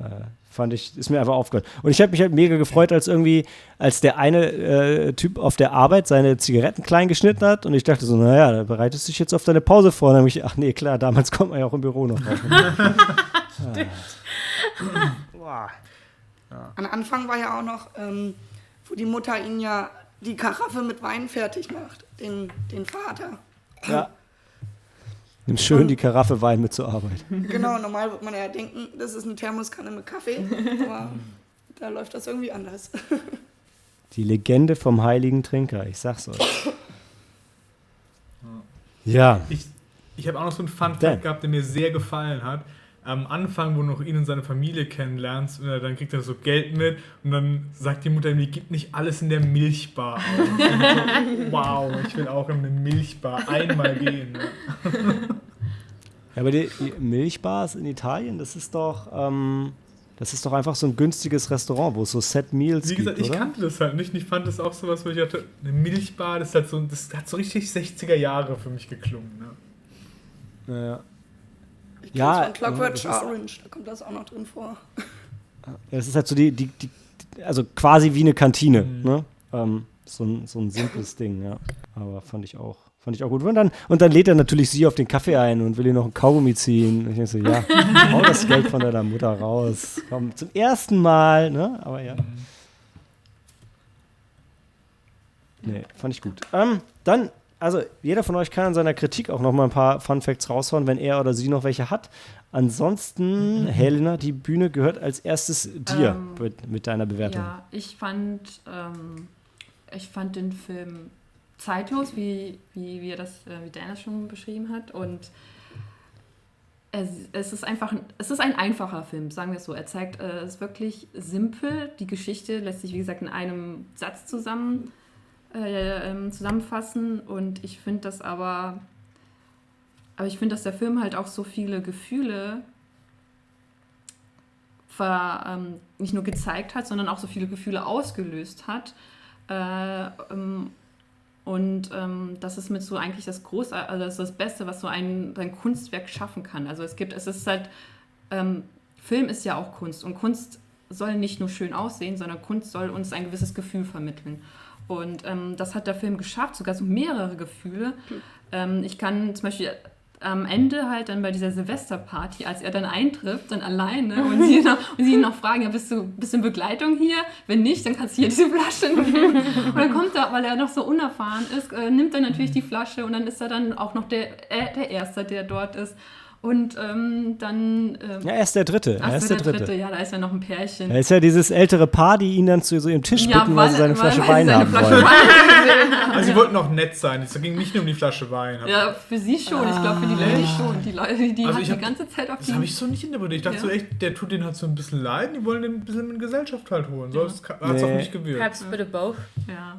Fand ich, ist mir einfach aufgehört. Und ich habe mich halt mega gefreut, als irgendwie, als der eine äh, Typ auf der Arbeit seine Zigaretten klein geschnitten hat und ich dachte so, naja, da bereitest du dich jetzt auf deine Pause vor. Und dann hab ich, ach nee, klar, damals kommt man ja auch im Büro noch drauf. Boah. Am Anfang war ja auch noch, ähm, wo die Mutter ihn ja die Karaffe mit Wein fertig macht, den, den Vater. Ja. Nimm schön die Karaffe Wein mit zur Arbeit. Genau, normal wird man ja denken, das ist eine Thermoskanne mit Kaffee, aber da läuft das irgendwie anders. Die Legende vom heiligen Trinker, ich sag's euch. Ja. Ich, ich habe auch noch so einen Fun Dan. Fact gehabt, der mir sehr gefallen hat. Am Anfang, wo du noch ihn und seine Familie kennenlernst, äh, dann kriegt er so Geld mit und dann sagt die Mutter ihm, gib nicht alles in der Milchbar. Und so, wow, ich will auch in eine Milchbar einmal gehen. Ne? Ja, aber die, die Milchbars in Italien, das ist doch, ähm, das ist doch einfach so ein günstiges Restaurant, wo es so Set Meals Wie gesagt, gibt, ich oder? kannte das halt nicht. Ich fand das auch sowas, wo ich dachte, eine Milchbar, das, hat so, das hat so richtig 60er Jahre für mich geklungen. Ne? Ja, ja. Ich Ja, von Clockwork das ist- Orange, da kommt das auch noch drin vor. Es ist halt so die, die, die, also quasi wie eine Kantine, Mhm. ne? Ähm, so, ein, so ein simples Ding, ja. Aber fand ich auch, fand ich auch gut. Und dann, und dann lädt er natürlich sie auf den Kaffee ein und will ihr noch einen Kaugummi ziehen. Ich denke so, ja, hau das Geld von deiner Mutter raus. Komm, zum ersten Mal, ne? Aber ja. Nee, fand ich gut. Ähm, dann, also jeder von euch kann in seiner Kritik auch noch mal ein paar Fun Facts raushauen, wenn er oder sie noch welche hat. Ansonsten, Helena, die Bühne gehört als erstes dir Ähm, mit, mit deiner Bewertung. Ja, ich fand, ähm, ich fand den Film zeitlos, wie, wie, wie er das, äh, wie Dennis schon beschrieben hat. Und es, es ist einfach, ein- es ist ein einfacher Film, sagen wir es so. Er zeigt, äh, es ist wirklich simpel. Die Geschichte lässt sich, wie gesagt, in einem Satz zusammen, äh, ähm, zusammenfassen. Und ich finde das aber, aber ich finde, dass der Film halt auch so viele Gefühle ver, ähm, nicht nur gezeigt hat, sondern auch so viele Gefühle ausgelöst hat. Äh, ähm, und ähm, das ist mit so eigentlich das Große, also das das Beste, was so ein, ein Kunstwerk schaffen kann. Also es gibt, es ist halt, ähm, Film ist ja auch Kunst und Kunst soll nicht nur schön aussehen, sondern Kunst soll uns ein gewisses Gefühl vermitteln. Und ähm, das hat der Film geschafft, sogar so mehrere Gefühle. Ähm, ich kann zum Beispiel am Ende halt dann bei dieser Silvesterparty, als er dann eintrifft, dann alleine und sie, noch, und sie ihn noch fragen, ja, bist du, bist du in Begleitung hier? Wenn nicht, dann kannst du hier diese Flasche nehmen. Und dann kommt er, weil er noch so unerfahren ist, äh, nimmt er natürlich die Flasche und dann ist er dann auch noch der, äh, der Erste, der dort ist. Und ähm, dann. Ähm, ja, er ist der Dritte. Ach er ist so, der, Dritte. Ja, da ist ja noch ein Pärchen. Er ist ja dieses ältere Paar, die ihn dann zu so ihrem Tisch Ja, bitten, weil sie seine weil- Flasche weil Wein haben Flasche wollen. Wein Also sie wollten auch nett sein. Es ging nicht nur um die Flasche Wein. Ja, für sie schon. Ich glaube, für die Leute schon. Die Leute, die Also hat ich die hab- ganze Zeit auf Das die. habe ich so nicht interpretiert. Ich dachte Ja. so echt, der tut den halt so ein bisschen leid. Die wollen den ein bisschen in Gesellschaft halt holen. So hat es Nee. auf mich gewirkt. Perhaps a bit of both. ja.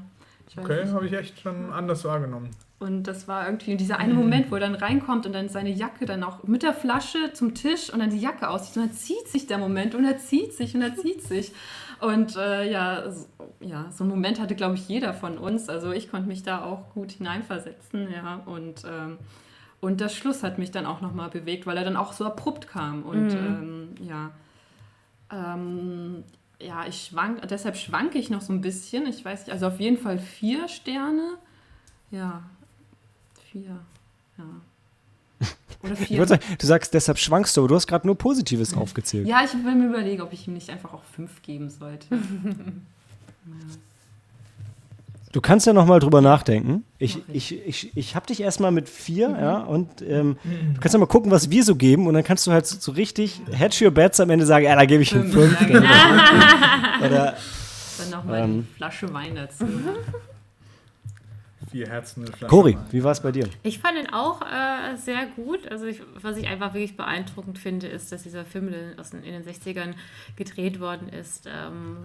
Okay, habe ich echt schon anders wahrgenommen. Und das war irgendwie dieser eine Moment, wo er dann reinkommt und dann seine Jacke dann auch mit der Flasche zum Tisch und dann die Jacke auszieht. Und dann zieht sich der Moment und er zieht sich und er zieht sich. Und äh, ja, so, ja, so einen Moment hatte, glaube ich, jeder von uns. Also ich konnte mich da auch gut hineinversetzen, ja. Und, ähm, und der Schluss hat mich dann auch nochmal bewegt, weil er dann auch so abrupt kam. Und ähm, ja. Ähm, ja, ich schwank, deshalb schwanke ich noch so ein bisschen. Ich weiß nicht, also auf jeden Fall vier Sterne. Ja, vier. Ja. Oder Ich vier. würde sagen, du sagst, deshalb schwankst du, aber du hast gerade nur Positives aufgezählt. Ja, ich will mir überlegen, ob ich ihm nicht einfach auch fünf geben sollte. Du kannst ja noch mal drüber nachdenken. Ich, ich, ich, ich habe dich erstmal mit vier, ja, und ähm, du kannst ja mal gucken, was wir so geben und dann kannst du halt so, so richtig hedge your bets am Ende sagen, ja, da gebe ich ihm fünf. Genau. Oder, Dann nochmal Ähm. die Flasche Wein dazu. Vier Herzen in der Flasche. Cori, Wein. wie war es bei dir? Ich fand ihn auch äh, sehr gut. Also ich, was ich einfach wirklich beeindruckend finde, ist, dass dieser Film in- aus den, in den 60ern gedreht worden ist. Ähm,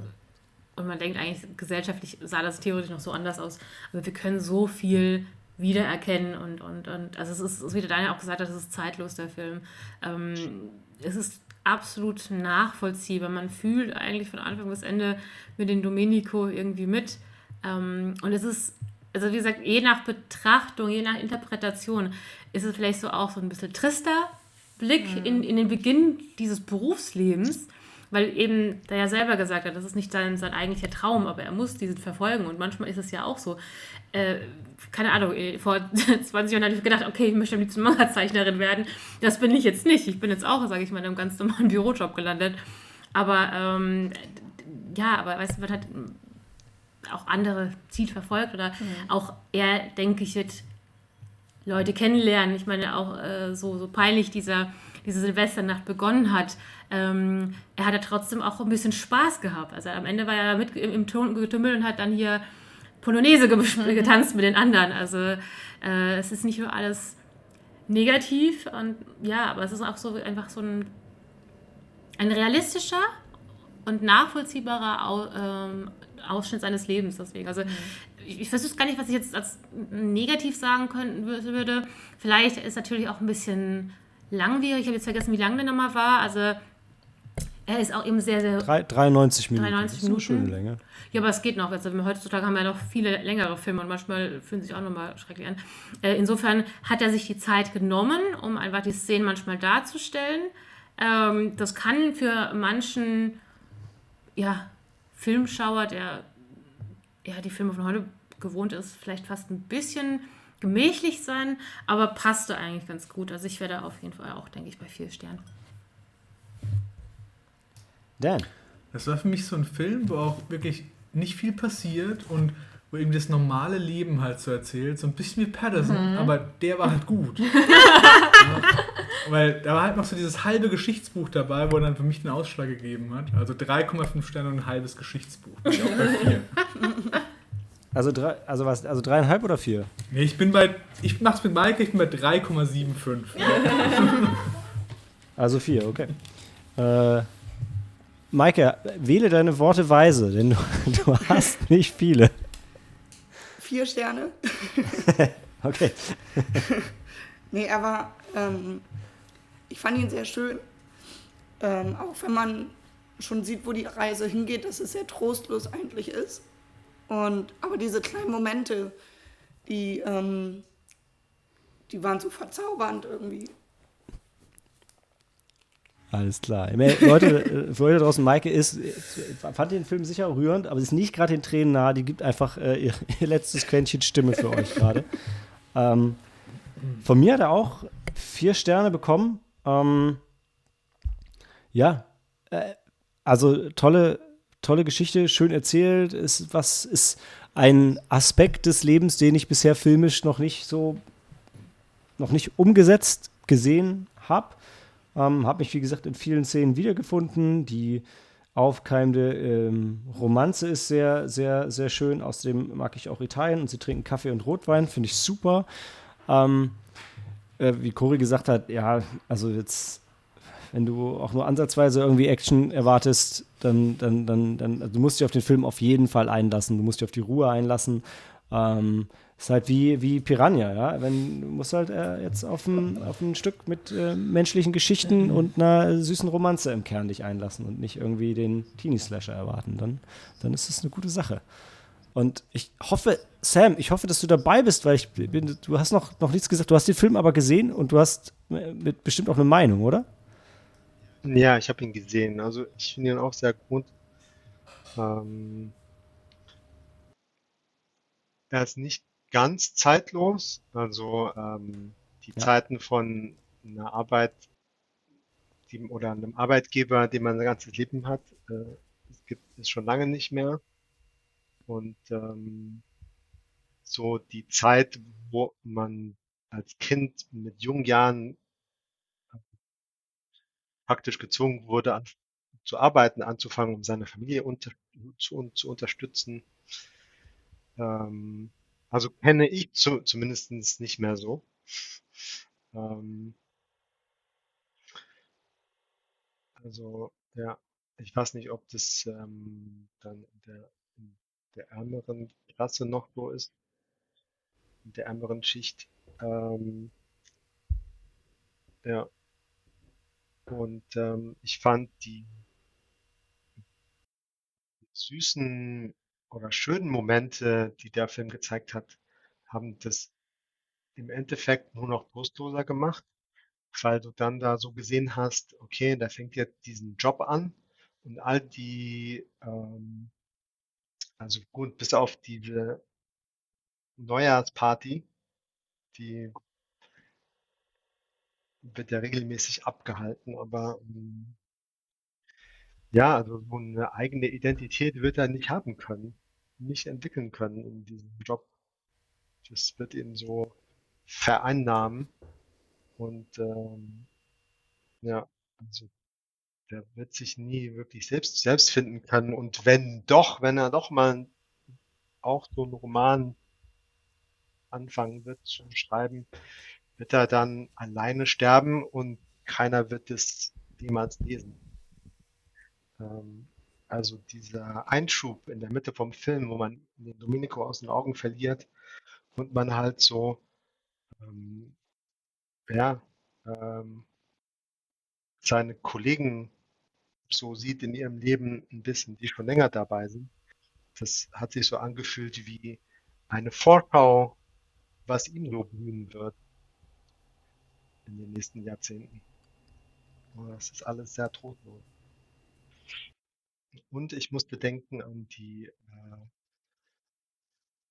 und man denkt eigentlich, gesellschaftlich sah das theoretisch noch so anders aus. Aber wir können so viel wiedererkennen und, und, und also es ist, es wie der Daniel auch gesagt hat, es ist zeitlos, der Film. Ähm, es ist absolut nachvollziehbar. Man fühlt eigentlich von Anfang bis Ende mit den Domenico irgendwie mit. Ähm, und es ist, also wie gesagt, je nach Betrachtung, je nach Interpretation, ist es vielleicht so auch so ein bisschen trister Blick in, in den Beginn dieses Berufslebens, weil eben der ja selber gesagt hat, das ist nicht sein, sein eigentlicher Traum, aber er muss diesen verfolgen. Und manchmal ist es ja auch so. Äh, keine Ahnung, äh, vor 20 Jahren hatte ich gedacht, okay, ich möchte am liebsten Manga-Zeichnerin werden. Das bin ich jetzt nicht. Ich bin jetzt auch, sage ich mal, in einem ganz normalen Bürojob gelandet. Aber ähm, ja, aber weißt du, man hat auch andere Ziele verfolgt oder auch er, denke ich, wird Leute kennenlernen. Ich meine, auch äh, so, so peinlich dieser, diese Silvesternacht begonnen hat. Ähm, er hat ja trotzdem auch ein bisschen Spaß gehabt. Also am Ende war er mit im, im Ton Getümmel und hat dann hier Polonaise ge getanzt mit den anderen. Also äh, es ist nicht nur alles negativ und ja, aber es ist auch so einfach so ein, ein realistischer und nachvollziehbarer Au, ähm, Ausschnitt seines Lebens. Deswegen, also ich, ich weiß gar nicht, was ich jetzt als negativ sagen können wür- würde. Vielleicht ist natürlich auch ein bisschen langwierig. Ich habe jetzt vergessen, wie lang der nochmal war. Also er ist auch eben sehr, sehr Drei, 93 Minuten. 93 das ist eine schöne. Länge. ja, aber es geht noch. Also heutzutage haben wir ja noch viele längere Filme und manchmal fühlen sie sich auch nochmal schrecklich an. Äh, insofern hat er sich die Zeit genommen, um einfach die Szenen manchmal darzustellen. Ähm, das kann für manchen ja, Filmschauer, der ja, die Filme von heute gewohnt ist, vielleicht fast ein bisschen gemächlich sein, aber passte eigentlich ganz gut. Also ich werde auf jeden Fall auch, denke ich, bei vier Sternen. Dan. Das war für mich so ein Film, wo auch wirklich nicht viel passiert und wo eben das normale Leben halt so erzählt. So ein bisschen wie Patterson, aber der war halt gut. ja, weil da war halt noch so dieses halbe Geschichtsbuch dabei, wo er dann für mich den Ausschlag gegeben hat. Also 3,5 Sterne und ein halbes Geschichtsbuch. Also, drei, also, was, also dreieinhalb oder vier? Nee, ich bin bei, ich mach's mit Maike, ich bin bei 3,75. Also vier, okay. Äh, Maike, wähle deine Worte weise, denn du, du hast nicht viele. Vier Sterne. Okay. Nee, er war, ähm, ich fand ihn sehr schön. Ähm, auch wenn man schon sieht, wo die Reise hingeht, dass es sehr trostlos eigentlich ist. Und, aber diese kleinen Momente, die, ähm, die waren so verzaubernd irgendwie. Alles klar. Leute, äh, für euch da draußen, Maike ist, fand den Film sicher rührend, aber ist nicht gerade den Tränen nahe. Die gibt einfach äh, ihr, ihr letztes Quäntchen Stimme für euch gerade. Ähm, von mir hat er auch vier Sterne bekommen. Ähm, ja, äh, also tolle, tolle Geschichte, schön erzählt. Ist was ist ein Aspekt des Lebens, den ich bisher filmisch noch nicht so, noch nicht umgesetzt gesehen habe. Ähm, habe mich, wie gesagt, in vielen Szenen wiedergefunden. Die aufkeimende ähm, Romanze ist sehr, sehr, sehr schön. Außerdem mag ich auch Italien und sie trinken Kaffee und Rotwein, finde ich super. Ähm, äh, wie Cory gesagt hat, ja, also jetzt wenn du auch nur ansatzweise irgendwie Action erwartest, dann, dann, dann, dann also du musst dich auf den Film auf jeden Fall einlassen. Du musst dich auf die Ruhe einlassen. Ähm, ist halt wie, wie Piranha, ja. Wenn, du musst halt äh, jetzt auf ein, auf ein Stück mit äh, menschlichen Geschichten und einer süßen Romanze im Kern dich einlassen und nicht irgendwie den Teenie-Slasher erwarten. Dann, dann ist das eine gute Sache. Und ich hoffe, Sam, ich hoffe, dass du dabei bist, weil ich bin, du hast noch, noch nichts gesagt. Du hast den Film aber gesehen und du hast äh, bestimmt auch eine Meinung, oder? Ja, ich habe ihn gesehen. Also ich finde ihn auch sehr gut. Ähm, er ist nicht ganz zeitlos. Also ähm, die Ja. Zeiten von einer Arbeit die, oder einem Arbeitgeber, den man sein ganzes Leben hat, äh, es gibt es schon lange nicht mehr. Und ähm, so die Zeit, wo man als Kind mit jungen Jahren praktisch gezwungen wurde, an, zu arbeiten, anzufangen, um seine Familie unter, zu, zu unterstützen. Ähm, also kenne ich zu, zumindest nicht mehr so. Ähm, also ja, ich weiß nicht, ob das ähm, dann der, in der ärmeren Klasse noch so ist, in der ärmeren Schicht. Ähm, ja, und ähm, ich fand die süßen oder schönen Momente, die der Film gezeigt hat, haben das im Endeffekt nur noch trostloser gemacht, weil du dann da so gesehen hast, okay, der fängt jetzt diesen Job an und all die, ähm, also gut, bis auf diese Neujahrsparty, die wird ja regelmäßig abgehalten, aber ähm, ja, also so eine eigene Identität wird er nicht haben können, nicht entwickeln können in diesem Job. Das wird ihn so vereinnahmen und ähm, ja, also der wird sich nie wirklich selbst selbst finden können und wenn doch, wenn er doch mal auch so einen Roman anfangen wird zu schreiben, wird er dann alleine sterben und keiner wird es jemals lesen. Ähm, also dieser Einschub in der Mitte vom Film, wo man den Domenico aus den Augen verliert und man halt so, ähm, ja, ähm, seine Kollegen so sieht in ihrem Leben ein bisschen, die schon länger dabei sind. Das hat sich so angefühlt wie eine Vorschau, was ihm so blühen wird in den nächsten Jahrzehnten. Das ist alles sehr trostlos. Und ich musste denken an die, äh,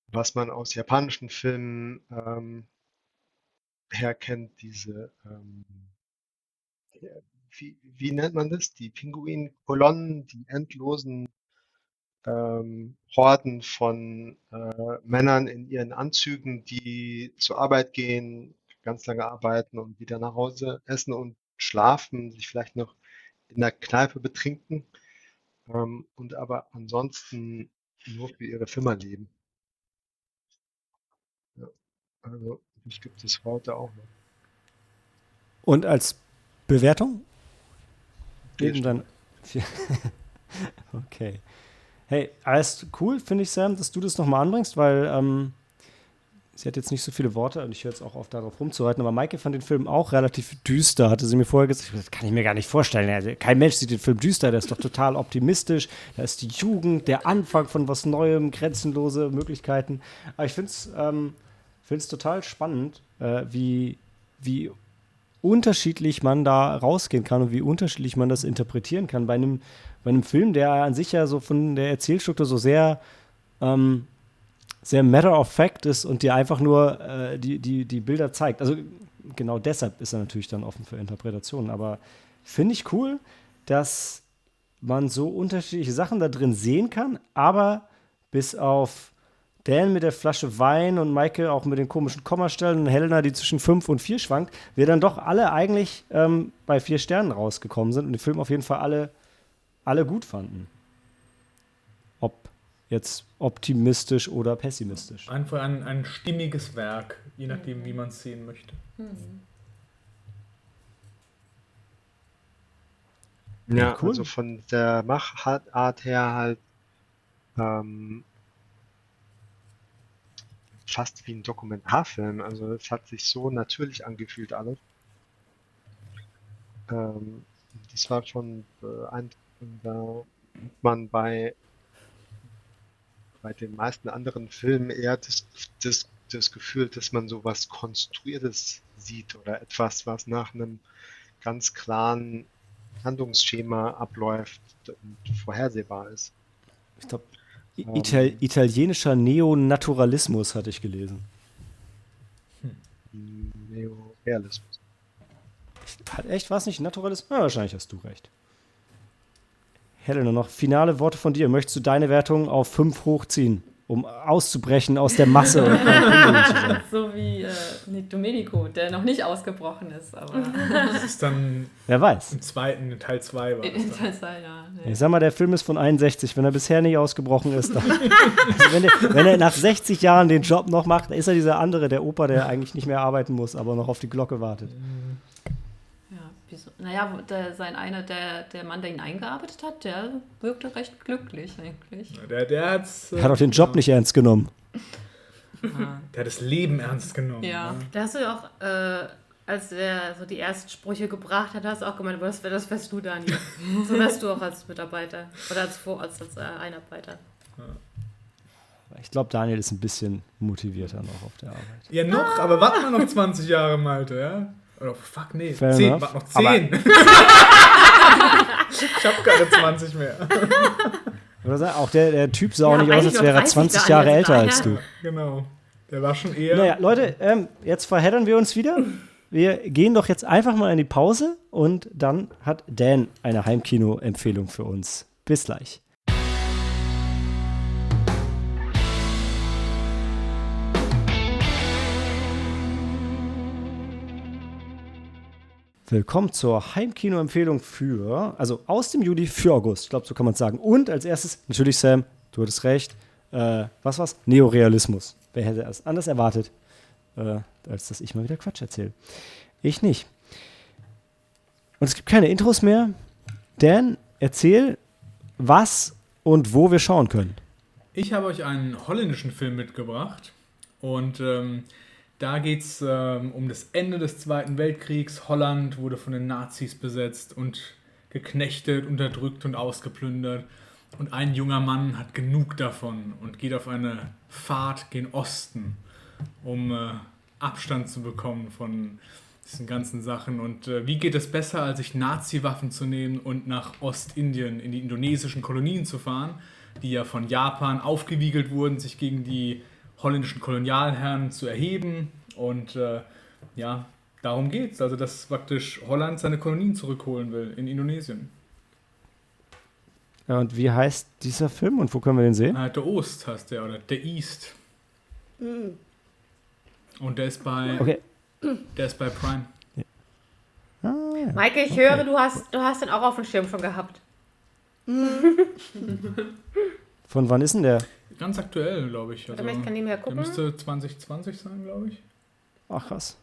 was man aus japanischen Filmen ähm, herkennt, diese, ähm, wie, wie nennt man das? Die Pinguinkolonnen, die endlosen ähm, Horden von äh, Männern in ihren Anzügen, die zur Arbeit gehen, ganz lange arbeiten und wieder nach Hause essen und schlafen, sich vielleicht noch in der Kneipe betrinken ähm, und aber ansonsten nur für ihre Firma leben. Ja, also das gibt es heute auch noch. Und als Bewertung? Vier Eben dann. okay. Hey, alles cool, finde ich, Sam, dass du das nochmal anbringst, weil ähm, sie hat jetzt nicht so viele Worte und ich höre jetzt auch auf, darauf rumzureiten, aber Maike fand den Film auch relativ düster, hatte sie mir vorher gesagt. Das kann ich mir gar nicht vorstellen. Also, kein Mensch sieht den Film düster, der ist doch total optimistisch. Da ist die Jugend, der Anfang von was Neuem, grenzenlose Möglichkeiten. Aber ich finde es ähm, total spannend, äh, wie, wie unterschiedlich man da rausgehen kann und wie unterschiedlich man das interpretieren kann. Bei einem, bei einem Film, der an sich ja so von der Erzählstruktur so sehr, ähm, sehr matter of fact ist und dir einfach nur äh, die, die, die Bilder zeigt. Also genau deshalb ist er natürlich dann offen für Interpretationen. Aber finde ich cool, dass man so unterschiedliche Sachen da drin sehen kann, aber bis auf Dan mit der Flasche Wein und Michael auch mit den komischen Kommastellen und Helena, die zwischen 5 und 4 schwankt, wir dann doch alle eigentlich ähm, bei vier Sternen rausgekommen sind und den Film auf jeden Fall alle, alle gut fanden. Jetzt optimistisch oder pessimistisch. Einfach ein, ein stimmiges Werk, je nachdem, wie man es sehen möchte. Ja, cool. also von der Machart her halt ähm, fast wie ein Dokumentarfilm. Also es hat sich so natürlich angefühlt alles. Ähm, das war schon beeindruckend, da man bei bei den meisten anderen Filmen eher das, das, das Gefühl, dass man so was Konstruiertes sieht oder etwas, was nach einem ganz klaren Handlungsschema abläuft und vorhersehbar ist. Ich glaube, Ähm. Ital italienischer Neonaturalismus hatte ich gelesen. Neorealismus. Hat echt was nicht Naturalismus? Ja, wahrscheinlich hast du recht. Helena, noch finale Worte von dir. Möchtest du deine Wertung auf 5 hochziehen, um auszubrechen aus der Masse? So wie äh, Nick Domenico, der noch nicht ausgebrochen ist, aber Das ist dann Wer weiß. im zweiten, in Teil 2 war. in der Zeit, ja. Nee. Ich sag mal, der Film ist von 61. Wenn er bisher nicht ausgebrochen ist, dann. also wenn, er, wenn er nach 60 Jahren den Job noch macht, dann ist er dieser andere, der Opa, der eigentlich nicht mehr arbeiten muss, aber noch auf die Glocke wartet. Ja, wieso? Naja, der, sein einer, der, der Mann, der ihn eingearbeitet hat, der wirkte recht glücklich eigentlich. Der, der, hat's, äh, Er hat auch den Job nicht ernst genommen. der hat das Leben ernst genommen. Ja. ne? Da hast du ja auch, äh, als er so die ersten Sprüche gebracht hat, hast du auch gemeint, das, das wärst du, Daniel. so wärst du auch als Mitarbeiter oder als, Vor als, äh, Einarbeiter. Ich glaube, Daniel ist ein bisschen motivierter noch auf der Arbeit. Ja, noch, aber warten wir noch 20 Jahre, Malte, ja? Oder fuck, nee, Fair 10, enough. warte noch Aber- 10. ich hab keine 20 mehr. Oder sag, auch der, der Typ sah auch Ja, nicht aus, als wäre er 30 20 Jahre älter als du. Genau. Der war schon eher. Naja, Leute, ähm, jetzt verheddern wir uns wieder. Wir gehen doch jetzt einfach mal in die Pause und dann hat Dan eine Heimkino-Empfehlung für uns. Bis gleich. Willkommen zur Heimkino-Empfehlung für, also aus dem Juli für August. Ich glaube, so kann man es sagen. Und als erstes, natürlich, Sam, du hattest recht. Äh, was war's? Neorealismus. Wer hätte es anders erwartet, äh, als dass ich mal wieder Quatsch erzähle? Ich nicht. Und es gibt keine Intros mehr. Dan, erzähl, was und wo wir schauen können. Ich habe euch einen holländischen Film mitgebracht und ähm, da geht es ähm, um das Ende des Zweiten Weltkriegs. Holland wurde von den Nazis besetzt und geknechtet, unterdrückt und ausgeplündert. Und ein junger Mann hat genug davon und geht auf eine Fahrt gen Osten, um äh, Abstand zu bekommen von diesen ganzen Sachen. Und äh, wie geht es besser, als sich Nazi-Waffen zu nehmen und nach Ostindien, in die indonesischen Kolonien zu fahren, die ja von Japan aufgewiegelt wurden, sich gegen die holländischen Kolonialherren zu erheben. Und äh, ja, darum geht es. Also, dass praktisch Holland seine Kolonien zurückholen will in Indonesien. Ja, und wie heißt dieser Film und wo können wir den sehen? Äh, der Ost heißt der, oder der East. Und der ist bei, Okay. der ist bei Prime. Ah, ja. Maike, ich höre, du hast, du hast den auch auf dem Schirm schon gehabt. Von wann ist denn der? Ganz aktuell, glaube ich. Also, Warte mal, ich kann nebenher der gucken. müsste 2020 sein, glaube ich. Ach krass.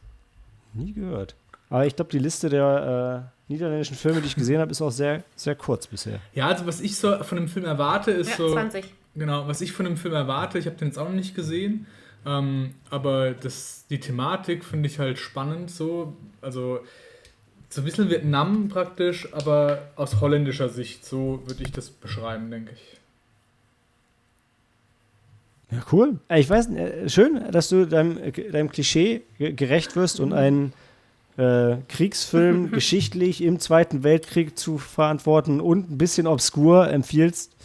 Nie gehört. Aber ich glaube, die Liste der äh, niederländischen Filme, die ich gesehen habe, ist auch sehr, sehr kurz bisher. Ja, also was ich so von dem Film erwarte, ist Ja, so. 20. Genau, was ich von dem Film erwarte, ich habe den jetzt auch noch nicht gesehen, ähm, aber das, die Thematik finde ich halt spannend so. Also so ein bisschen Vietnam praktisch, aber aus holländischer Sicht, so würde ich das beschreiben, denke ich. Ja, cool. Äh, Ich weiß, äh, schön, dass du deinem, äh, deinem Klischee ge- gerecht wirst und einen äh, Kriegsfilm geschichtlich im Zweiten Weltkrieg zu verantworten und ein bisschen obskur empfiehlst.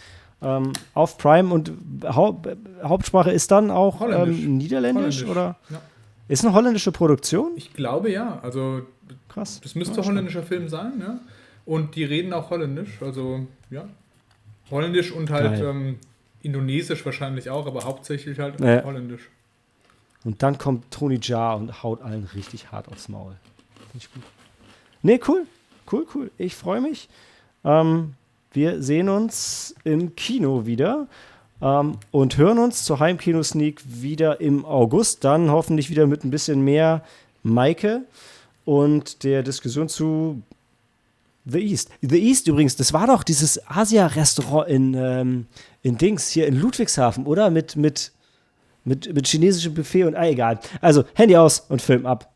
Ähm, auf Prime und Hau Hauptsprache ist dann auch Holländisch. ähm, Niederländisch Holländisch, oder? ja. Ist eine holländische Produktion? Ich glaube ja, also Krass. das müsste Ja, holländischer Film sein, ja. Und die reden auch holländisch, also ja. Holländisch und halt Geil. ähm, Indonesisch wahrscheinlich auch, aber hauptsächlich halt Ja. Holländisch. Und dann kommt Tony Jaa und haut allen richtig hart aufs Maul. Finde ich gut. Nee, cool. Cool, cool. Ich freue mich. Ähm, wir sehen uns im Kino wieder ähm, und hören uns zur Heimkino-Sneak wieder im August. Dann hoffentlich wieder mit ein bisschen mehr Maike und der Diskussion zu The East. The East übrigens, das war doch dieses Asia-Restaurant in, ähm, in Dings, hier in Ludwigshafen, oder? Mit, mit, mit, mit chinesischem Buffet und, ah, egal. Also, Handy aus und Film ab.